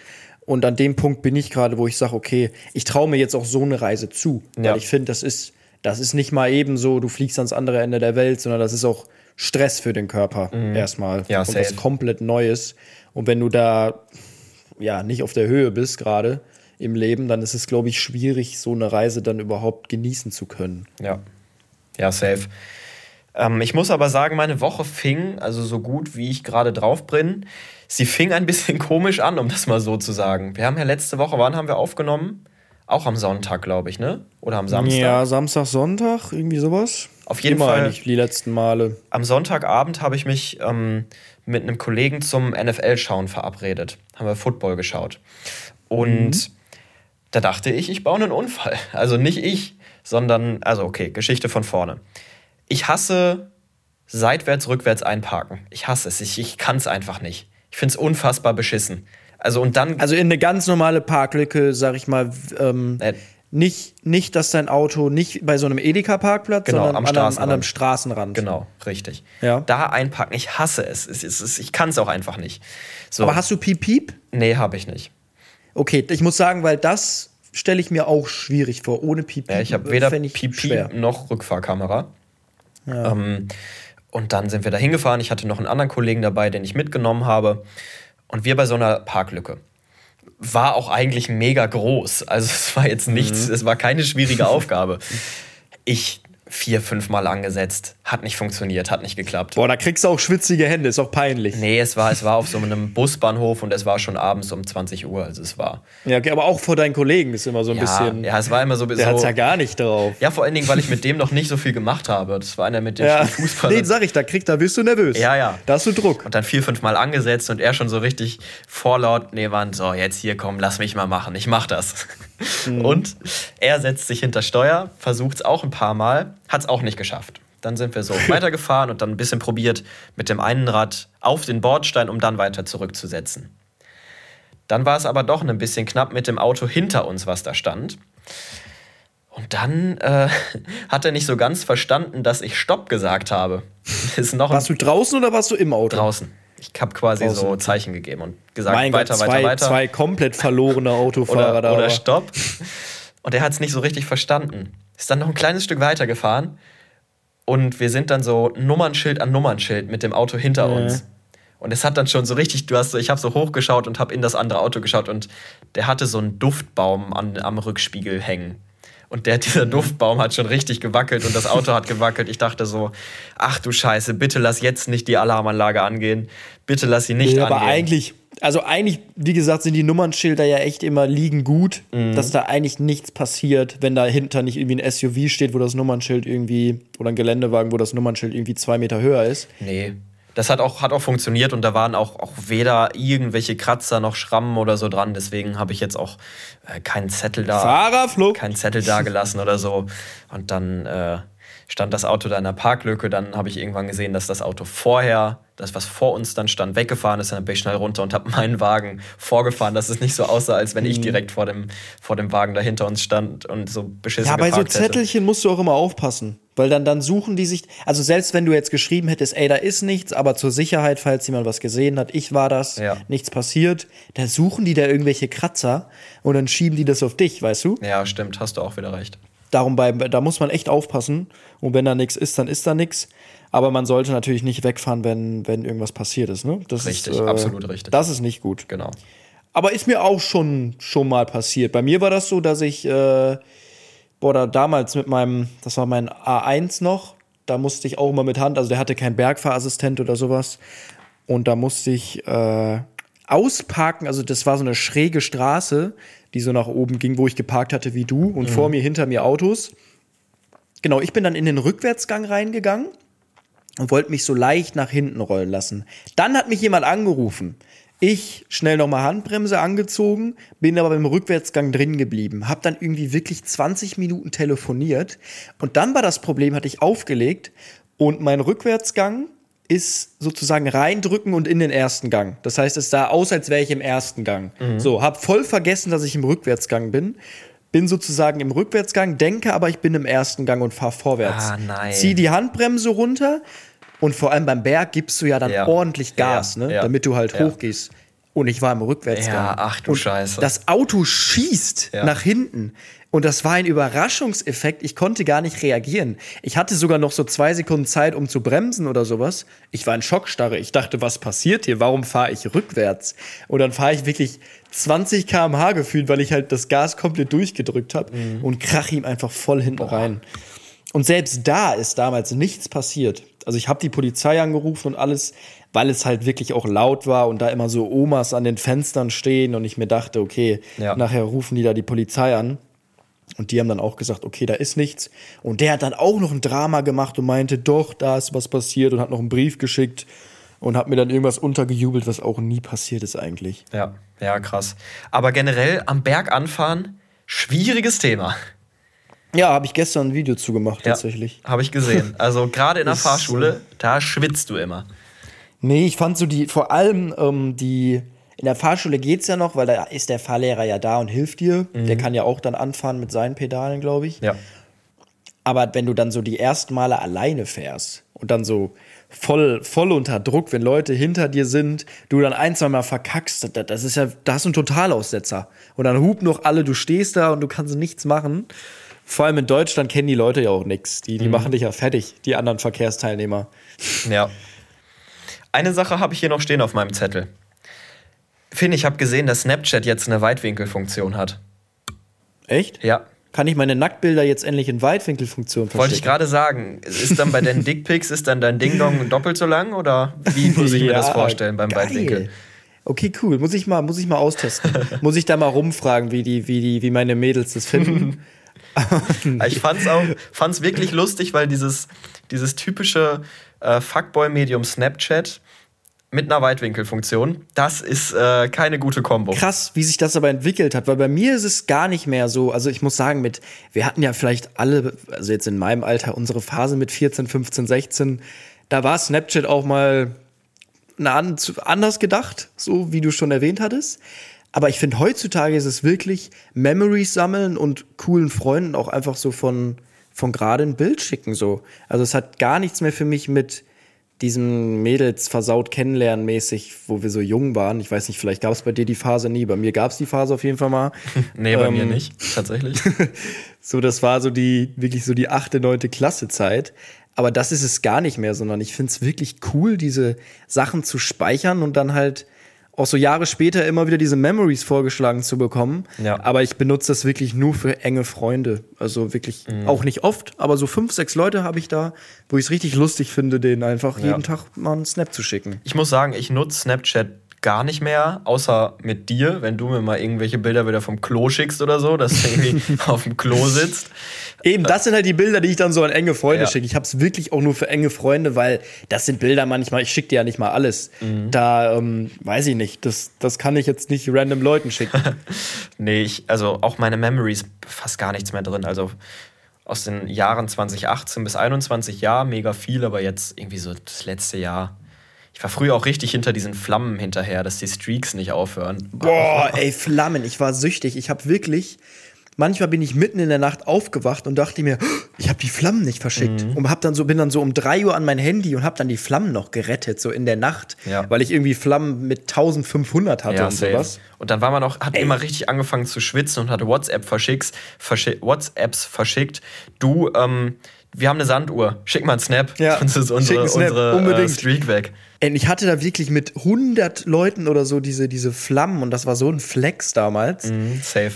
Und an dem Punkt bin ich gerade, wo ich sage, okay, ich traue mir jetzt auch so eine Reise zu. Ja. Weil ich finde, das ist, das ist nicht mal eben so, du fliegst ans andere Ende der Welt, sondern das ist auch Stress für den Körper mhm. erstmal. Ja, und was komplett Neues. Und wenn du da ja nicht auf der Höhe bist gerade im Leben, dann ist es, glaube ich, schwierig, so eine Reise dann überhaupt genießen zu können. Ja. Ja, safe. Ähm, ich muss aber sagen, meine Woche fing, also so gut wie ich gerade drauf bin, sie fing ein (laughs) bisschen komisch an, um das mal so zu sagen. Wir haben ja letzte Woche, wann haben wir aufgenommen? Auch am Sonntag, glaube ich, ne? Oder am Samstag? Ja, Samstag, Sonntag, irgendwie sowas. Auf jeden Immer Fall. eigentlich die letzten Male. Am Sonntagabend habe ich mich ähm, mit einem Kollegen zum NFL-Schauen verabredet. Haben wir Football geschaut. Und mhm. da dachte ich, ich baue einen Unfall. (laughs) Also nicht ich, sondern, also okay, Geschichte von vorne ich hasse seitwärts, rückwärts einparken. Ich hasse es. Ich, ich kann es einfach nicht. Ich finde es unfassbar beschissen. Also und dann. Also in eine ganz normale Parklücke, sag ich mal, ähm, äh, nicht, nicht, dass dein Auto nicht bei so einem Edeka-Parkplatz, genau, sondern am an, einem, an einem Straßenrand. Genau, richtig. Ja. Da einparken, ich hasse es. es, es, es ich kann es auch einfach nicht. So. Aber hast du Piep Piep? Nee, habe ich nicht. Okay, ich muss sagen, weil das stelle ich mir auch schwierig vor. Ohne Pipi. Ja, ich habe weder schwer. noch Rückfahrkamera. Ja. Ähm, und dann sind wir da hingefahren. Ich hatte noch einen anderen Kollegen dabei, den ich mitgenommen habe. Und wir bei so einer Parklücke. War auch eigentlich mega groß. Also es war jetzt nichts, mhm. es war keine schwierige (laughs) Aufgabe. Ich vier, fünf Mal angesetzt. Hat nicht funktioniert, hat nicht geklappt. Boah, da kriegst du auch schwitzige Hände, ist auch peinlich. Nee, es war, es war auf so einem Busbahnhof und es war schon abends um 20 Uhr. Also es war. Ja, okay, aber auch vor deinen Kollegen ist immer so ein ja, bisschen. Ja, es war immer so. Der so, hat's ja gar nicht drauf. Ja, vor allen Dingen, weil ich mit dem noch nicht so viel gemacht habe. Das war einer mit dem ja. (laughs) Fußball. Nee, sag ich, da kriegst, da wirst du nervös. Ja, ja. Da hast du Druck. Und dann vier, fünf Mal angesetzt und er schon so richtig vorlaut, nee, Mann, so, jetzt hier komm, lass mich mal machen. Ich mach das. Mhm. Und er setzt sich hinter Steuer, versucht es auch ein paar Mal, hat es auch nicht geschafft. Dann sind wir so (laughs) weitergefahren und dann ein bisschen probiert, mit dem einen Rad auf den Bordstein, um dann weiter zurückzusetzen. Dann war es aber doch ein bisschen knapp mit dem Auto hinter uns, was da stand. Und dann äh, (laughs) hat er nicht so ganz verstanden, dass ich Stopp gesagt habe. (laughs) warst du draußen oder warst du im Auto? Draußen. Ich habe quasi draußen. so Zeichen gegeben und gesagt, mein weiter, Gott, zwei, weiter, weiter. Zwei komplett verlorene (laughs) Autofahrer oder, da. Oder Stopp. Und er hat es nicht so richtig verstanden. Ist dann noch ein kleines Stück weiter gefahren und wir sind dann so Nummernschild an Nummernschild mit dem Auto hinter ja. uns. Und es hat dann schon so richtig, du hast so, ich habe so hochgeschaut und habe in das andere Auto geschaut und der hatte so einen Duftbaum an, am Rückspiegel hängen. Und der, dieser Duftbaum hat schon richtig gewackelt und das Auto hat gewackelt. Ich dachte so, ach du Scheiße, bitte lass jetzt nicht die Alarmanlage angehen. Bitte lass sie nicht ja, angehen. Aber eigentlich, also eigentlich, wie gesagt, sind die Nummernschilder ja echt immer liegen gut, mhm. dass da eigentlich nichts passiert, wenn dahinter nicht irgendwie ein SUV steht, wo das Nummernschild irgendwie, oder ein Geländewagen, wo das Nummernschild irgendwie zwei Meter höher ist. Nee. Das hat auch, hat auch funktioniert und da waren auch, auch weder irgendwelche Kratzer noch Schrammen oder so dran. Deswegen habe ich jetzt auch äh, keinen Zettel da. Fahrerflug. Keinen Zettel da gelassen oder so. Und dann äh, stand das Auto da in der Parklücke. Dann habe ich irgendwann gesehen, dass das Auto vorher, das was vor uns dann stand, weggefahren ist. Dann bin ich schnell runter und habe (laughs) meinen Wagen vorgefahren, dass es nicht so aussah, als wenn ich mhm. direkt vor dem, vor dem Wagen da hinter uns stand und so beschissen Ja, bei so Zettelchen hätte. musst du auch immer aufpassen. Weil dann, dann suchen die sich, also selbst wenn du jetzt geschrieben hättest, ey, da ist nichts, aber zur Sicherheit, falls jemand was gesehen hat, ich war das, ja. nichts passiert, da suchen die da irgendwelche Kratzer und dann schieben die das auf dich, weißt du? Ja, stimmt, hast du auch wieder recht. Darum bei, da muss man echt aufpassen. Und wenn da nichts ist, dann ist da nichts. Aber man sollte natürlich nicht wegfahren, wenn, wenn irgendwas passiert ist. Ne? Das richtig, ist, äh, absolut richtig. Das ist nicht gut. Genau. Aber ist mir auch schon, schon mal passiert. Bei mir war das so, dass ich, äh, boah, da damals mit meinem, das war mein A1 noch, da musste ich auch immer mit Hand, also der hatte keinen Bergfahrassistent oder sowas. Und da musste ich äh, ausparken, also das war so eine schräge Straße die so nach oben ging, wo ich geparkt hatte wie du und mhm. vor mir, hinter mir Autos. Genau, ich bin dann in den Rückwärtsgang reingegangen und wollte mich so leicht nach hinten rollen lassen. Dann hat mich jemand angerufen. Ich schnell nochmal Handbremse angezogen, bin aber beim Rückwärtsgang drin geblieben. Hab dann irgendwie wirklich 20 Minuten telefoniert. Und dann war das Problem, hatte ich aufgelegt und mein Rückwärtsgang ist sozusagen reindrücken und in den ersten Gang. Das heißt, es sah aus, als wäre ich im ersten Gang. Mhm. So, hab voll vergessen, dass ich im Rückwärtsgang bin. Bin sozusagen im Rückwärtsgang, denke aber, ich bin im ersten Gang und fahr vorwärts. Ah, nein. Zieh die Handbremse runter und vor allem beim Berg gibst du ja dann ja. ordentlich Gas, ja. ne? Ja. damit du halt hochgehst. Und ich war im Rückwärtsgang. Ja, ach du und Scheiße. Das Auto schießt nach hinten. Und das war ein Überraschungseffekt. Ich konnte gar nicht reagieren. Ich hatte sogar noch so zwei Sekunden Zeit, um zu bremsen oder sowas. Ich war in Schockstarre. Ich dachte, was passiert hier? Warum fahre ich rückwärts? Und dann fahre ich wirklich 20 km/h gefühlt, weil ich halt das Gas komplett durchgedrückt habe mhm. und krach ihm einfach voll hinten Boah. rein. Und selbst da ist damals nichts passiert. Also ich habe die Polizei angerufen und alles, weil es halt wirklich auch laut war und da immer so Omas an den Fenstern stehen und ich mir dachte, okay, ja. nachher rufen die da die Polizei an. Und die haben dann auch gesagt, okay, da ist nichts. Und der hat dann auch noch ein Drama gemacht und meinte, doch, da ist was passiert und hat noch einen Brief geschickt und hat mir dann irgendwas untergejubelt, was auch nie passiert ist eigentlich. Ja, ja, krass. Aber generell am Berg anfahren, schwieriges Thema. Ja, habe ich gestern ein Video zugemacht, ja, tatsächlich. Habe ich gesehen. Also gerade in der Fahrschule, da schwitzt du immer. Nee, ich fand so die, vor allem ähm, die, in der Fahrschule geht es ja noch, weil da ist der Fahrlehrer ja da und hilft dir. Mhm. Der kann ja auch dann anfahren mit seinen Pedalen, glaube ich. Ja. Aber wenn du dann so die ersten Male alleine fährst und dann so voll, voll unter Druck, wenn Leute hinter dir sind, du dann ein, zwei Mal verkackst, das ist ja, da hast du einen Totalaussetzer. Und dann hupen noch alle, du stehst da und du kannst nichts machen. Vor allem in Deutschland kennen die Leute ja auch nichts. Die, die mhm. machen dich ja fertig, die anderen Verkehrsteilnehmer. Ja. Eine Sache habe ich hier noch stehen auf meinem Zettel. Finn, ich habe gesehen, dass Snapchat jetzt eine Weitwinkelfunktion hat. Echt? Ja. Kann ich meine Nacktbilder jetzt endlich in Weitwinkelfunktion verstecken? Wollte ich gerade sagen. Ist dann bei deinen (laughs) Dickpics, ist dann dein Ding-Dong doppelt so lang oder wie muss ich ja, mir das (laughs) vorstellen beim geil. Weitwinkel? Okay, cool. Muss ich mal, muss ich mal austesten. muss ich da mal rumfragen, wie, die, wie, die, wie meine Mädels das finden. (laughs) ich fand's auch fand's wirklich lustig, weil dieses, dieses typische äh, Fuckboy-Medium Snapchat mit einer Weitwinkelfunktion. Das ist äh, keine gute Kombo. Krass, wie sich das aber entwickelt hat, weil bei mir ist es gar nicht mehr so. Also ich muss sagen, mit wir hatten ja vielleicht alle, also jetzt in meinem Alter unsere Phase mit 14, 15, 16, da war Snapchat auch mal anders gedacht, so wie du schon erwähnt hattest. Aber ich finde, heutzutage ist es wirklich Memories sammeln und coolen Freunden auch einfach so von, von gerade ein Bild schicken. So. Also es hat gar nichts mehr für mich mit diesem Mädels versaut kennenlernen mäßig, wo wir so jung waren. Ich weiß nicht, vielleicht gab es bei dir die Phase nie. Bei mir gab es die Phase auf jeden Fall mal. (laughs) nee, bei ähm, mir nicht, tatsächlich. (laughs) so, das war so die, wirklich so die achte, neunte Klasse Zeit. Aber das ist es gar nicht mehr, sondern ich finde es wirklich cool, diese Sachen zu speichern und dann halt auch so Jahre später immer wieder diese Memories vorgeschlagen zu bekommen. Ja. Aber ich benutze das wirklich nur für enge Freunde. Also wirklich mhm. auch nicht oft, aber so fünf, sechs Leute habe ich da, wo ich es richtig lustig finde, denen einfach ja. jeden Tag mal einen Snap zu schicken. Ich muss sagen, ich nutze Snapchat gar nicht mehr, außer mit dir, wenn du mir mal irgendwelche Bilder wieder vom Klo schickst oder so, dass du irgendwie (laughs) auf dem Klo sitzt. Eben, das sind halt die Bilder, die ich dann so an enge Freunde ja. schicke. Ich habe es wirklich auch nur für enge Freunde, weil das sind Bilder manchmal, ich schicke dir ja nicht mal alles. Mhm. Da ähm, weiß ich nicht, das, das kann ich jetzt nicht random Leuten schicken. (laughs) nee, ich, also auch meine Memories, fast gar nichts mehr drin. Also aus den Jahren 2018 bis 21 ja, mega viel, aber jetzt irgendwie so das letzte Jahr ich war früher auch richtig hinter diesen Flammen hinterher, dass die Streaks nicht aufhören. Boah, (laughs) ey, Flammen. Ich war süchtig. Ich habe wirklich. Manchmal bin ich mitten in der Nacht aufgewacht und dachte mir, (gasps) ich habe die Flammen nicht verschickt. Mhm. Und hab dann so, bin dann so um drei Uhr an mein Handy und habe dann die Flammen noch gerettet, so in der Nacht. Ja. Weil ich irgendwie Flammen mit 1500 hatte ja, und safe. sowas. Und dann war man noch, hat Ey. immer richtig angefangen zu schwitzen und hat WhatsApp verschickt, verschi WhatsApps verschickt. Du, ähm, wir haben eine Sanduhr, schick mal einen Snap. Ja, (laughs) sonst ist unsere, Snap, unsere unbedingt. Äh, Streak weg. Ich hatte da wirklich mit 100 Leuten oder so diese, diese Flammen und das war so ein Flex damals. Mhm, safe.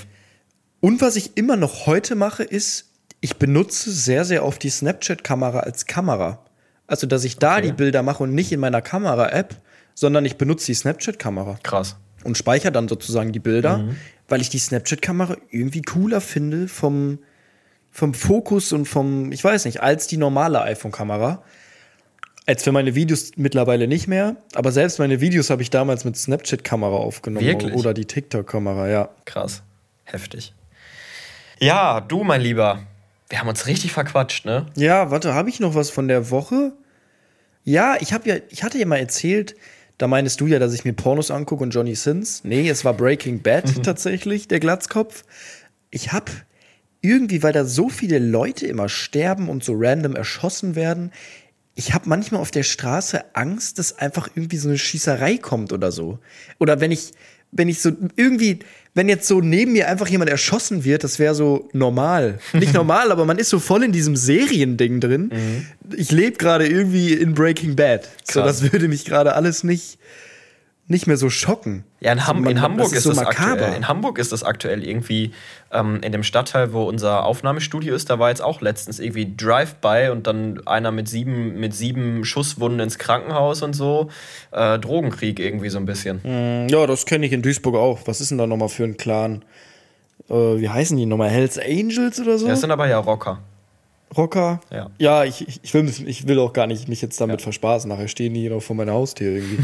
Und was ich immer noch heute mache, ist, ich benutze sehr, sehr oft die Snapchat-Kamera als Kamera. Also, dass ich da okay. die Bilder mache und nicht in meiner Kamera-App, sondern ich benutze die Snapchat-Kamera. Krass. Und speichere dann sozusagen die Bilder, mhm. weil ich die Snapchat-Kamera irgendwie cooler finde vom, vom Fokus und vom, ich weiß nicht, als die normale iPhone-Kamera. Als für meine Videos mittlerweile nicht mehr, aber selbst meine Videos habe ich damals mit Snapchat-Kamera aufgenommen Wirklich? oder die TikTok-Kamera, ja. Krass, heftig. Ja, du, mein Lieber, wir haben uns richtig verquatscht, ne? Ja, warte, habe ich noch was von der Woche? Ja, ich habe ja, ich hatte ja mal erzählt, da meinst du ja, dass ich mir Pornos angucke und Johnny Sins. Nee, es war Breaking Bad (laughs) tatsächlich, der Glatzkopf. Ich habe irgendwie, weil da so viele Leute immer sterben und so random erschossen werden, ich habe manchmal auf der Straße Angst, dass einfach irgendwie so eine Schießerei kommt oder so. Oder wenn ich, wenn ich so irgendwie, wenn jetzt so neben mir einfach jemand erschossen wird, das wäre so normal. (laughs) Nicht normal, aber man ist so voll in diesem Seriending drin. Mhm. Ich lebe gerade irgendwie in Breaking Bad. Krass. So, das würde mich gerade alles nicht, nicht mehr so schocken. Ja, in, Ham also man, in Hamburg ist, ist so das aktuell. In Hamburg ist das aktuell irgendwie ähm, in dem Stadtteil, wo unser Aufnahmestudio ist. Da war jetzt auch letztens irgendwie Drive-by und dann einer mit sieben mit sieben Schusswunden ins Krankenhaus und so. Äh, Drogenkrieg irgendwie so ein bisschen. Mm, ja, das kenne ich in Duisburg auch. Was ist denn da nochmal für ein Clan? Äh, wie heißen die nochmal? Hells Angels oder so? Das sind aber ja Rocker. Rocker. Ja, ja ich, ich, will, ich will auch gar nicht mich jetzt damit ja. verspaßen. Nachher stehen die noch vor meiner Haustür irgendwie.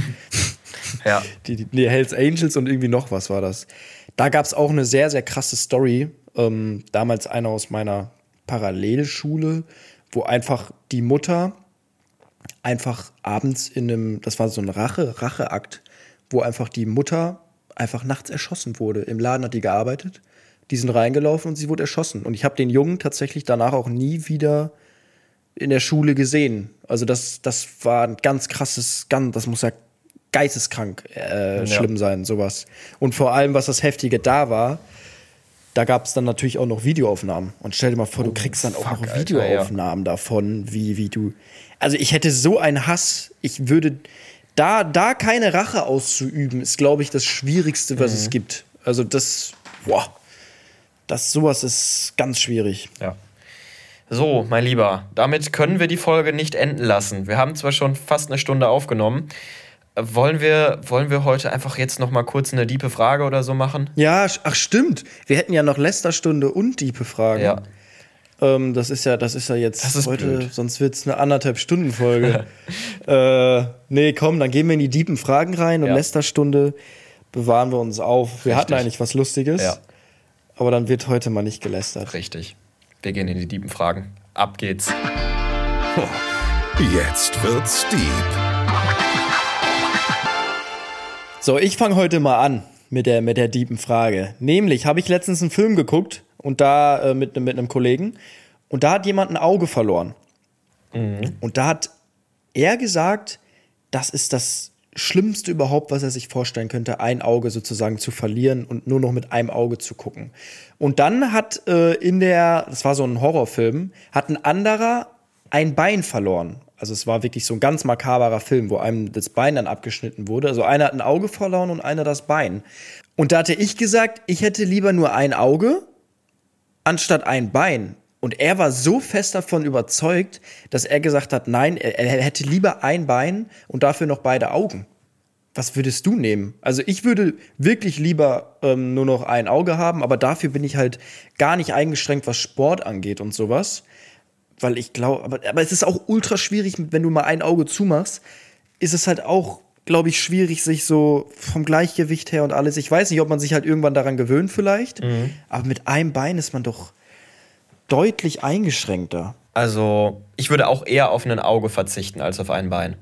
(laughs) ja. Die, die, die Hells Angels und irgendwie noch was war das. Da gab es auch eine sehr, sehr krasse Story. Ähm, damals einer aus meiner Parallelschule, wo einfach die Mutter einfach abends in einem, das war so ein Rache, Racheakt, wo einfach die Mutter einfach nachts erschossen wurde. Im Laden hat die gearbeitet die sind reingelaufen und sie wurde erschossen. Und ich habe den Jungen tatsächlich danach auch nie wieder in der Schule gesehen. Also das, das war ein ganz krasses, ganz, das muss ja geisteskrank äh, ja. schlimm sein, sowas. Und vor allem, was das Heftige da war, da gab es dann natürlich auch noch Videoaufnahmen. Und stell dir mal vor, oh, du kriegst dann fuck, auch noch Videoaufnahmen Alter, ja. davon, wie, wie du. Also ich hätte so einen Hass, ich würde. Da, da keine Rache auszuüben, ist, glaube ich, das Schwierigste, was mhm. es gibt. Also das, boah, das sowas ist ganz schwierig. Ja. So, mein Lieber, damit können wir die Folge nicht enden lassen. Wir haben zwar schon fast eine Stunde aufgenommen. Wollen wir, wollen wir heute einfach jetzt noch mal kurz eine diepe Frage oder so machen? Ja, ach stimmt. Wir hätten ja noch Lästerstunde und diepe Fragen. Ja. Ähm, das ist ja, das ist ja jetzt das ist heute, blöd. sonst wird es eine anderthalb Stunden Folge. (laughs) äh, nee, komm, dann gehen wir in die diepen Fragen rein und ja. Lästerstunde bewahren wir uns auf. Wir Richtig. hatten eigentlich was Lustiges. Ja. Aber dann wird heute mal nicht gelästert. Richtig. Wir gehen in die diepen Fragen. Ab geht's. Jetzt wird's deep. So, ich fange heute mal an mit der, mit der diepen Frage. Nämlich habe ich letztens einen Film geguckt und da äh, mit, mit einem Kollegen und da hat jemand ein Auge verloren. Mhm. Und da hat er gesagt, das ist das Schlimmste überhaupt, was er sich vorstellen könnte, ein Auge sozusagen zu verlieren und nur noch mit einem Auge zu gucken. Und dann hat äh, in der, das war so ein Horrorfilm, hat ein anderer ein Bein verloren. Also es war wirklich so ein ganz makaberer Film, wo einem das Bein dann abgeschnitten wurde. Also einer hat ein Auge verloren und einer das Bein. Und da hatte ich gesagt, ich hätte lieber nur ein Auge anstatt ein Bein. Und er war so fest davon überzeugt, dass er gesagt hat, nein, er, er hätte lieber ein Bein und dafür noch beide Augen. Was würdest du nehmen? Also ich würde wirklich lieber ähm, nur noch ein Auge haben, aber dafür bin ich halt gar nicht eingeschränkt, was Sport angeht und sowas weil ich glaube, aber, aber es ist auch ultra schwierig, wenn du mal ein Auge zumachst, ist es halt auch, glaube ich, schwierig, sich so vom Gleichgewicht her und alles. Ich weiß nicht, ob man sich halt irgendwann daran gewöhnt, vielleicht, mhm. aber mit einem Bein ist man doch deutlich eingeschränkter. Also, ich würde auch eher auf ein Auge verzichten als auf ein Bein.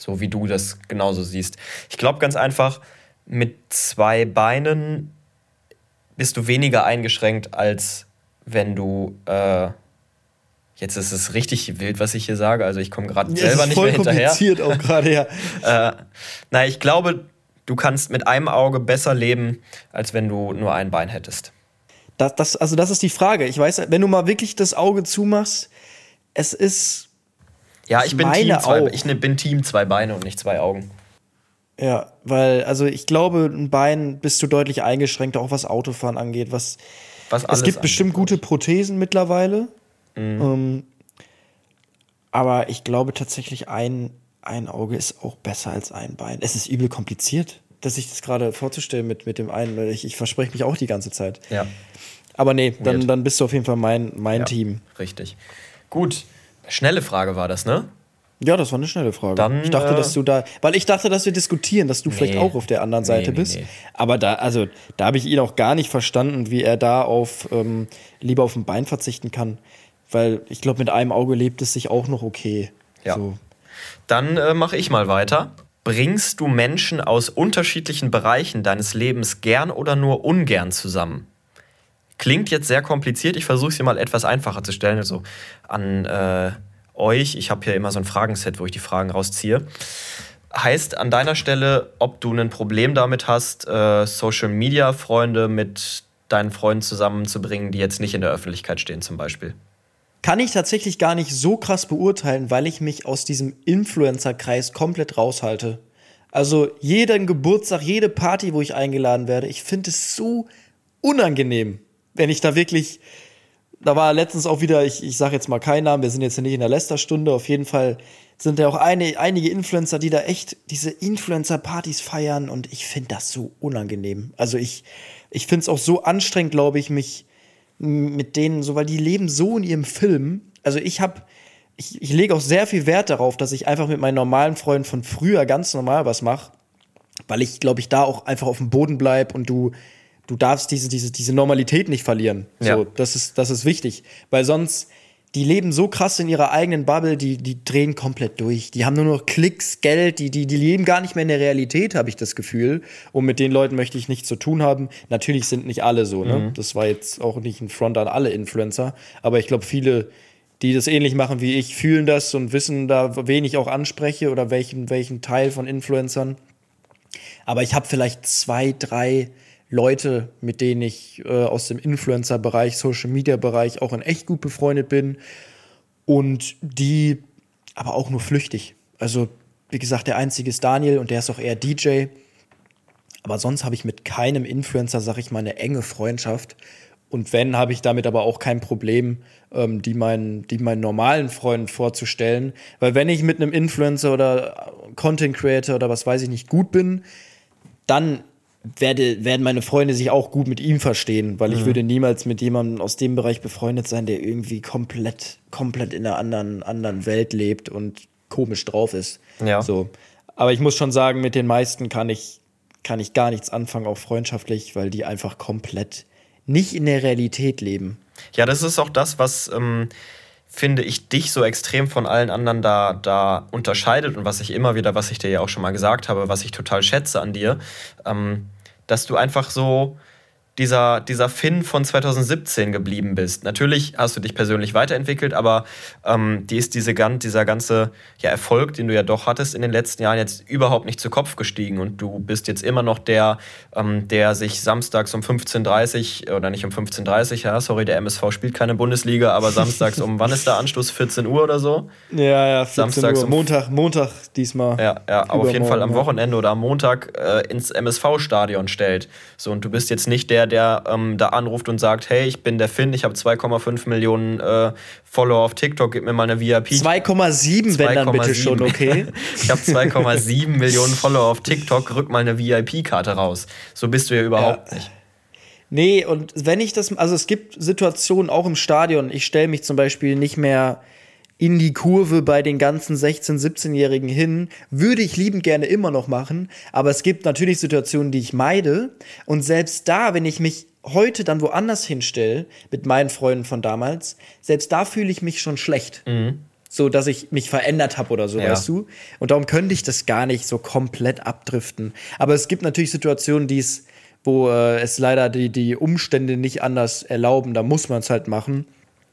So wie du das genauso siehst. Ich glaube ganz einfach, mit zwei Beinen bist du weniger eingeschränkt, als wenn du äh, Jetzt ist es richtig wild, was ich hier sage. Also ich komme gerade ja, selber nicht mehr hinterher. kompliziert auch gerade, ja. (laughs) äh, na, ich glaube, du kannst mit einem Auge besser leben, als wenn du nur ein Bein hättest. Das, das, also das ist die Frage. Ich weiß, wenn du mal wirklich das Auge zumachst, es ist. Ja, ich bin Team, zwei, ich ne, bin Team zwei Beine und nicht zwei Augen. Ja, weil, also ich glaube, ein Bein bist du deutlich eingeschränkt, auch was Autofahren angeht. Was, was es gibt bestimmt gute Prothesen mittlerweile. Mhm. Ähm, aber ich glaube tatsächlich, ein, ein Auge ist auch besser als ein Bein. Es ist übel kompliziert, dass ich das gerade vorzustellen mit, mit dem einen. Ich, ich verspreche mich auch die ganze Zeit. Ja. Aber nee, dann, dann bist du auf jeden Fall mein, mein ja, Team. Richtig. Gut. Schnelle Frage war das, ne? Ja, das war eine schnelle Frage. Dann, ich dachte, äh, dass du da, weil ich dachte, dass wir diskutieren, dass du nee, vielleicht auch auf der anderen Seite nee, bist. Nee, Aber da, also, da habe ich ihn auch gar nicht verstanden, wie er da auf ähm, lieber auf ein Bein verzichten kann. Weil ich glaube, mit einem Auge lebt es sich auch noch okay. Ja. So. Dann äh, mache ich mal weiter. Bringst du Menschen aus unterschiedlichen Bereichen deines Lebens gern oder nur ungern zusammen? Klingt jetzt sehr kompliziert. Ich versuche es hier mal etwas einfacher zu stellen. Also an äh, euch, ich habe hier immer so ein Fragenset, wo ich die Fragen rausziehe. Heißt an deiner Stelle, ob du ein Problem damit hast, äh, Social-Media-Freunde mit deinen Freunden zusammenzubringen, die jetzt nicht in der Öffentlichkeit stehen, zum Beispiel? Kann ich tatsächlich gar nicht so krass beurteilen, weil ich mich aus diesem Influencer-Kreis komplett raushalte. Also jeden Geburtstag, jede Party, wo ich eingeladen werde, ich finde es so unangenehm, wenn ich da wirklich. Da war letztens auch wieder, ich, ich sage jetzt mal keinen Namen, wir sind jetzt nicht in der Lästerstunde, auf jeden Fall sind da auch eine, einige Influencer, die da echt diese Influencer-Partys feiern und ich finde das so unangenehm. Also ich, ich finde es auch so anstrengend, glaube ich, mich mit denen, so weil die leben so in ihrem Film. Also ich habe, ich, ich lege auch sehr viel Wert darauf, dass ich einfach mit meinen normalen Freunden von früher ganz normal was mache, weil ich glaube ich da auch einfach auf dem Boden bleib und du du darfst diese diese diese Normalität nicht verlieren. Ja. So, das ist das ist wichtig, weil sonst die leben so krass in ihrer eigenen Bubble, die, die drehen komplett durch. Die haben nur noch Klicks, Geld, die, die, die leben gar nicht mehr in der Realität, habe ich das Gefühl. Und mit den Leuten möchte ich nichts zu tun haben. Natürlich sind nicht alle so, ne? Mhm. Das war jetzt auch nicht ein Front an alle Influencer, aber ich glaube, viele, die das ähnlich machen wie ich, fühlen das und wissen da, wen ich auch anspreche oder welchen, welchen Teil von Influencern. Aber ich habe vielleicht zwei, drei Leute, mit denen ich äh, aus dem Influencer-Bereich, Social-Media-Bereich auch in echt gut befreundet bin und die aber auch nur flüchtig. Also, wie gesagt, der einzige ist Daniel und der ist auch eher DJ. Aber sonst habe ich mit keinem Influencer, sag ich mal, eine enge Freundschaft. Und wenn, habe ich damit aber auch kein Problem, ähm, die, meinen, die meinen normalen Freunden vorzustellen. Weil wenn ich mit einem Influencer oder Content Creator oder was weiß ich nicht gut bin, dann werde, werden meine Freunde sich auch gut mit ihm verstehen, weil ich mhm. würde niemals mit jemandem aus dem Bereich befreundet sein, der irgendwie komplett, komplett in einer anderen, anderen Welt lebt und komisch drauf ist. Ja. So. Aber ich muss schon sagen, mit den meisten kann ich, kann ich gar nichts anfangen, auch freundschaftlich, weil die einfach komplett nicht in der Realität leben. Ja, das ist auch das, was ähm, finde ich dich so extrem von allen anderen da, da unterscheidet und was ich immer wieder, was ich dir ja auch schon mal gesagt habe, was ich total schätze an dir, ähm, dass du einfach so dieser, dieser Finn von 2017 geblieben bist. Natürlich hast du dich persönlich weiterentwickelt, aber ähm, die ist diese, dieser ganze ja, Erfolg, den du ja doch hattest in den letzten Jahren, jetzt überhaupt nicht zu Kopf gestiegen. Und du bist jetzt immer noch der, ähm, der sich samstags um 15.30 Uhr, oder nicht um 15.30 Uhr, ja, sorry, der MSV spielt keine Bundesliga, aber samstags um, (laughs) wann ist der Anschluss? 14 Uhr oder so? Ja, ja, 14 samstags Uhr. Um, Montag, Montag diesmal. Ja, ja aber auf jeden Fall am Wochenende oder am Montag äh, ins MSV-Stadion stellt. So, und du bist jetzt nicht der, der ähm, da anruft und sagt, hey, ich bin der Finn, ich habe 2,5 Millionen äh, Follower auf TikTok, gib mir mal eine VIP. 2,7, wenn dann bitte schon, okay? (laughs) ich habe 2,7 (laughs) Millionen Follower auf TikTok, rück mal eine VIP-Karte raus. So bist du ja überhaupt ja. nicht. Nee, und wenn ich das, also es gibt Situationen auch im Stadion, ich stelle mich zum Beispiel nicht mehr in die Kurve bei den ganzen 16-, 17-Jährigen hin, würde ich liebend gerne immer noch machen. Aber es gibt natürlich Situationen, die ich meide. Und selbst da, wenn ich mich heute dann woanders hinstelle, mit meinen Freunden von damals, selbst da fühle ich mich schon schlecht. Mhm. So, dass ich mich verändert habe oder so, ja. weißt du? Und darum könnte ich das gar nicht so komplett abdriften. Aber es gibt natürlich Situationen, die es, wo äh, es leider die, die Umstände nicht anders erlauben. Da muss man es halt machen.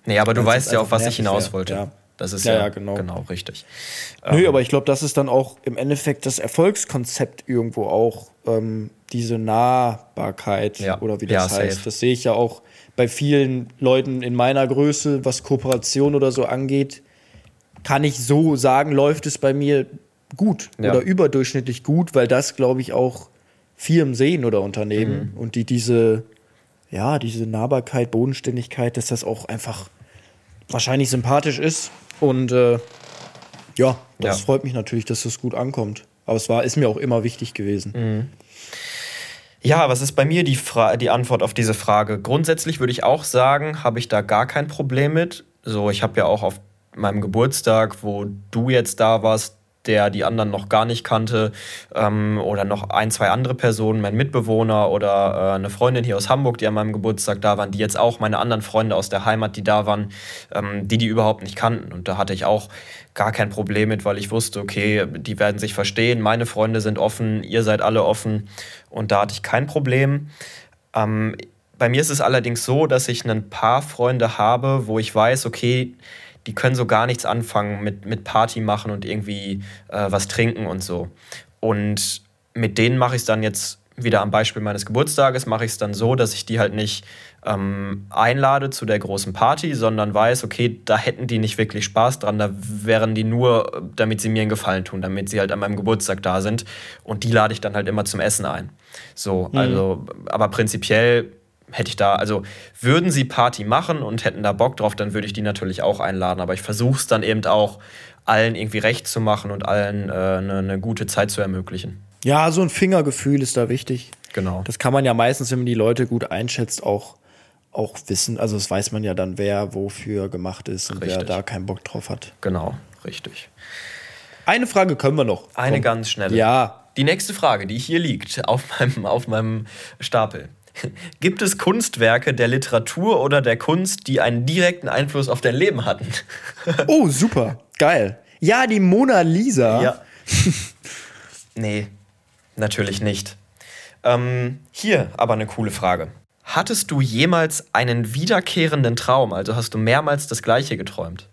Nee, aber du weißt ja auch, was ich hinaus wollte. Ja. Das ist ja, ja, ja genau. genau richtig. Nö, ähm, aber ich glaube, das ist dann auch im Endeffekt das Erfolgskonzept irgendwo auch, ähm, diese Nahbarkeit ja. oder wie das heißt. Safe. Das sehe ich ja auch bei vielen Leuten in meiner Größe, was Kooperation oder so angeht, kann ich so sagen, läuft es bei mir gut oder überdurchschnittlich gut, weil das, glaube ich, auch Firmen sehen oder Unternehmen mhm. und die diese, ja, diese Nahbarkeit, Bodenständigkeit, dass das auch einfach wahrscheinlich sympathisch ist und äh, ja, das ja. freut mich natürlich, dass das gut ankommt. Aber es war, ist mir auch immer wichtig gewesen. Mhm. Ja, was ist bei mir die, Fra die Antwort auf diese Frage? Grundsätzlich würde ich auch sagen, habe ich da gar kein Problem mit. So, ich habe ja auch auf meinem Geburtstag, wo du jetzt da warst, der die anderen noch gar nicht kannte ähm, oder noch ein, zwei andere Personen, mein Mitbewohner oder äh, eine Freundin hier aus Hamburg, die an meinem Geburtstag da waren, die jetzt auch meine anderen Freunde aus der Heimat, die da waren, ähm, die die überhaupt nicht kannten. Und da hatte ich auch gar kein Problem mit, weil ich wusste, okay, die werden sich verstehen, meine Freunde sind offen, ihr seid alle offen und da hatte ich kein Problem. Ähm, bei mir ist es allerdings so, dass ich ein paar Freunde habe, wo ich weiß, okay, die können so gar nichts anfangen mit, mit Party machen und irgendwie äh, was trinken und so. Und mit denen mache ich es dann jetzt wieder am Beispiel meines Geburtstages, mache ich es dann so, dass ich die halt nicht ähm, einlade zu der großen Party, sondern weiß, okay, da hätten die nicht wirklich Spaß dran, da wären die nur, damit sie mir einen Gefallen tun, damit sie halt an meinem Geburtstag da sind. Und die lade ich dann halt immer zum Essen ein. So, mhm. also, aber prinzipiell hätte ich da, also würden sie Party machen und hätten da Bock drauf, dann würde ich die natürlich auch einladen. Aber ich versuche es dann eben auch, allen irgendwie recht zu machen und allen eine äh, ne gute Zeit zu ermöglichen. Ja, so ein Fingergefühl ist da wichtig. Genau. Das kann man ja meistens, wenn man die Leute gut einschätzt, auch, auch wissen. Also das weiß man ja dann, wer wofür gemacht ist und richtig. wer da keinen Bock drauf hat. Genau, richtig. Eine Frage können wir noch. Eine Komm. ganz schnelle. Ja. Die nächste Frage, die hier liegt auf meinem, auf meinem Stapel. (laughs) Gibt es Kunstwerke der Literatur oder der Kunst, die einen direkten Einfluss auf dein Leben hatten? (laughs) oh, super. Geil. Ja, die Mona Lisa. Ja. (laughs) nee, natürlich nicht. Ähm, hier aber eine coole Frage. Hattest du jemals einen wiederkehrenden Traum? Also hast du mehrmals das gleiche geträumt?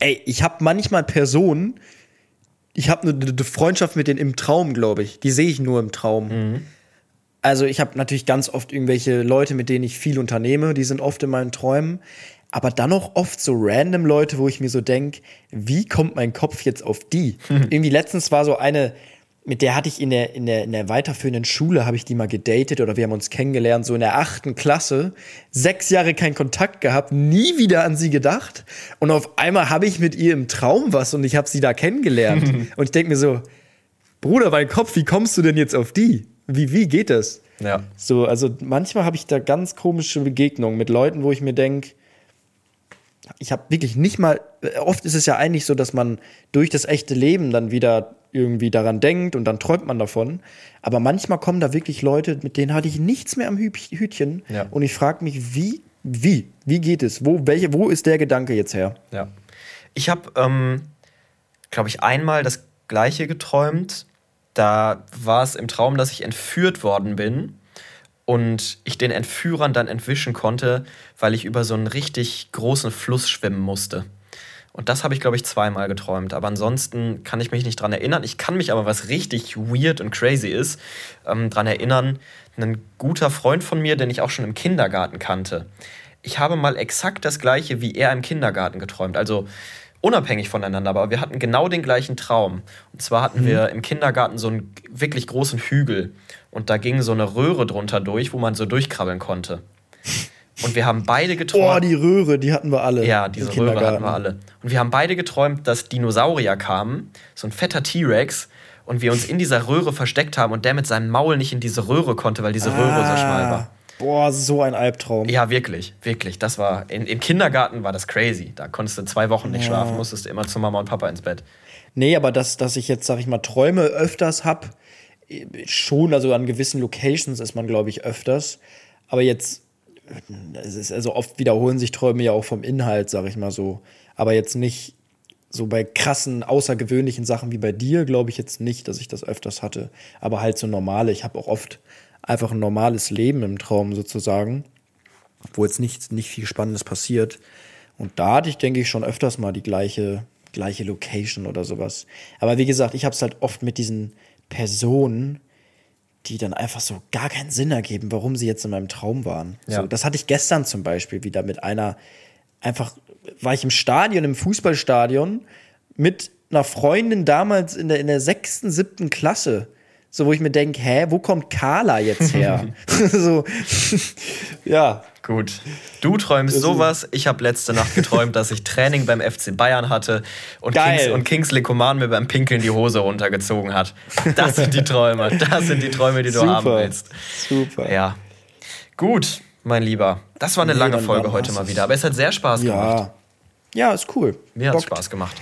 ey, ich habe manchmal Personen, ich habe eine, eine, Freundschaft mit denen im Traum, glaube ich. Die sehe ich nur im Traum. Mhm. Also ich habe natürlich ganz oft irgendwelche Leute, mit denen ich viel unternehme, die sind oft in meinen Träumen. Aber dann auch oft so random Leute, wo ich mir so denke, wie kommt mein Kopf jetzt auf die? Mhm. (laughs) Irgendwie letztens war so eine, mit der hatte ich in der, in der, in der weiterführenden Schule, habe ich die mal gedatet oder wir haben uns kennengelernt, so in der achten Klasse. Sechs Jahre keinen Kontakt gehabt, nie wieder an sie gedacht. Und auf einmal habe ich mit ihr im Traum was und ich habe sie da kennengelernt. (laughs) und ich denke mir so, Bruder, mein Kopf, wie kommst du denn jetzt auf die? Wie, wie geht das? Ja. So, also manchmal habe ich da ganz komische Begegnungen mit Leuten, wo ich mir denke, ich habe wirklich nicht mal, oft ist es ja eigentlich so, dass man durch das echte Leben dann wieder irgendwie daran denkt und dann träumt man davon. Aber manchmal kommen da wirklich Leute, mit denen hatte ich nichts mehr am Hütchen. Ja. Und ich frage mich, wie, wie, wie geht es? Wo, welche, wo ist der Gedanke jetzt her? Ja. Ich habe, ähm, glaube ich, einmal das Gleiche geträumt. Da war es im Traum, dass ich entführt worden bin und ich den Entführern dann entwischen konnte, weil ich über so einen richtig großen Fluss schwimmen musste. Und das habe ich, glaube ich, zweimal geträumt. Aber ansonsten kann ich mich nicht dran erinnern. Ich kann mich aber, was richtig weird und crazy ist, ähm, dran erinnern, ein guter Freund von mir, den ich auch schon im Kindergarten kannte. Ich habe mal exakt das gleiche wie er im Kindergarten geträumt. Also unabhängig voneinander, aber wir hatten genau den gleichen Traum. Und zwar hatten mhm. wir im Kindergarten so einen wirklich großen Hügel. Und da ging so eine Röhre drunter durch, wo man so durchkrabbeln konnte. Und wir haben beide (laughs) geträumt. Oh, die Röhre, die hatten wir alle. Ja, diese Röhre hatten wir alle. Und wir haben beide geträumt, dass Dinosaurier kamen, so ein fetter T-Rex, und wir uns in dieser Röhre versteckt haben und der mit seinem Maul nicht in diese Röhre konnte, weil diese ah, Röhre so schmal war. Boah, so ein Albtraum. Ja, wirklich, wirklich. Das war in, im Kindergarten war das crazy. Da konntest du zwei Wochen nicht ja. schlafen, musstest immer zu Mama und Papa ins Bett. Nee, aber dass, dass ich jetzt, sag ich mal, Träume öfters hab, schon, also an gewissen Locations ist man, glaube ich, öfters. Aber jetzt es ist also oft wiederholen sich Träume ja auch vom Inhalt, sag ich mal so. Aber jetzt nicht so bei krassen, außergewöhnlichen Sachen wie bei dir, glaube ich jetzt nicht, dass ich das öfters hatte. Aber halt so normale. Ich habe auch oft einfach ein normales Leben im Traum sozusagen, wo jetzt nicht, nicht viel Spannendes passiert. Und da hatte ich, denke ich, schon öfters mal die gleiche, gleiche Location oder sowas. Aber wie gesagt, ich habe es halt oft mit diesen Personen, die dann einfach so gar keinen Sinn ergeben, warum sie jetzt in meinem Traum waren. Ja. So, das hatte ich gestern zum Beispiel wieder mit einer, einfach war ich im Stadion, im Fußballstadion mit einer Freundin damals in der, in der sechsten, siebten Klasse. So, wo ich mir denke, hä, wo kommt Carla jetzt her? (laughs) so, (laughs) ja. Gut. Du träumst sowas. Ich habe letzte Nacht geträumt, dass ich Training beim FC Bayern hatte und, Kings, und Kingsley Coman mir beim Pinkeln die Hose runtergezogen hat. Das sind die Träume. Das sind die Träume, die du Super. haben willst. Super. Ja. Gut, mein Lieber. Das war eine nee, lange Folge heute mal wieder, aber es hat sehr Spaß ja. gemacht. Ja, ist cool. Mir hat Spaß gemacht.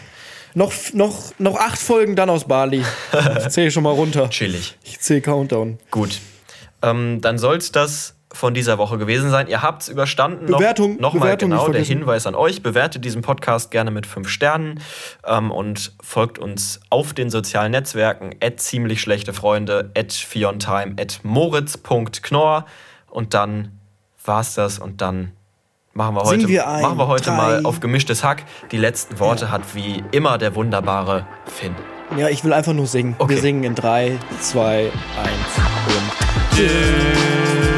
Noch, noch, noch acht Folgen dann aus Bali. Ich zähle schon mal runter. Chillig. Ich zähle Countdown. Gut. Ähm, dann soll es das von dieser Woche gewesen sein. Ihr habt es überstanden. Bewertung. Nochmal noch Bewertung genau der Hinweis an euch. Bewertet diesen Podcast gerne mit fünf Sternen ähm, und folgt uns auf den sozialen Netzwerken at ziemlich schlechte Freunde, at fiontime, at moritz.knorr und dann war's das und dann machen wir heute, wir ein, machen wir heute mal auf gemischtes Hack. Die letzten Worte ja. hat wie immer der wunderbare Finn. Ja, ich will einfach nur singen. Okay. Wir singen in 3, 2, 1 und. Tschüss.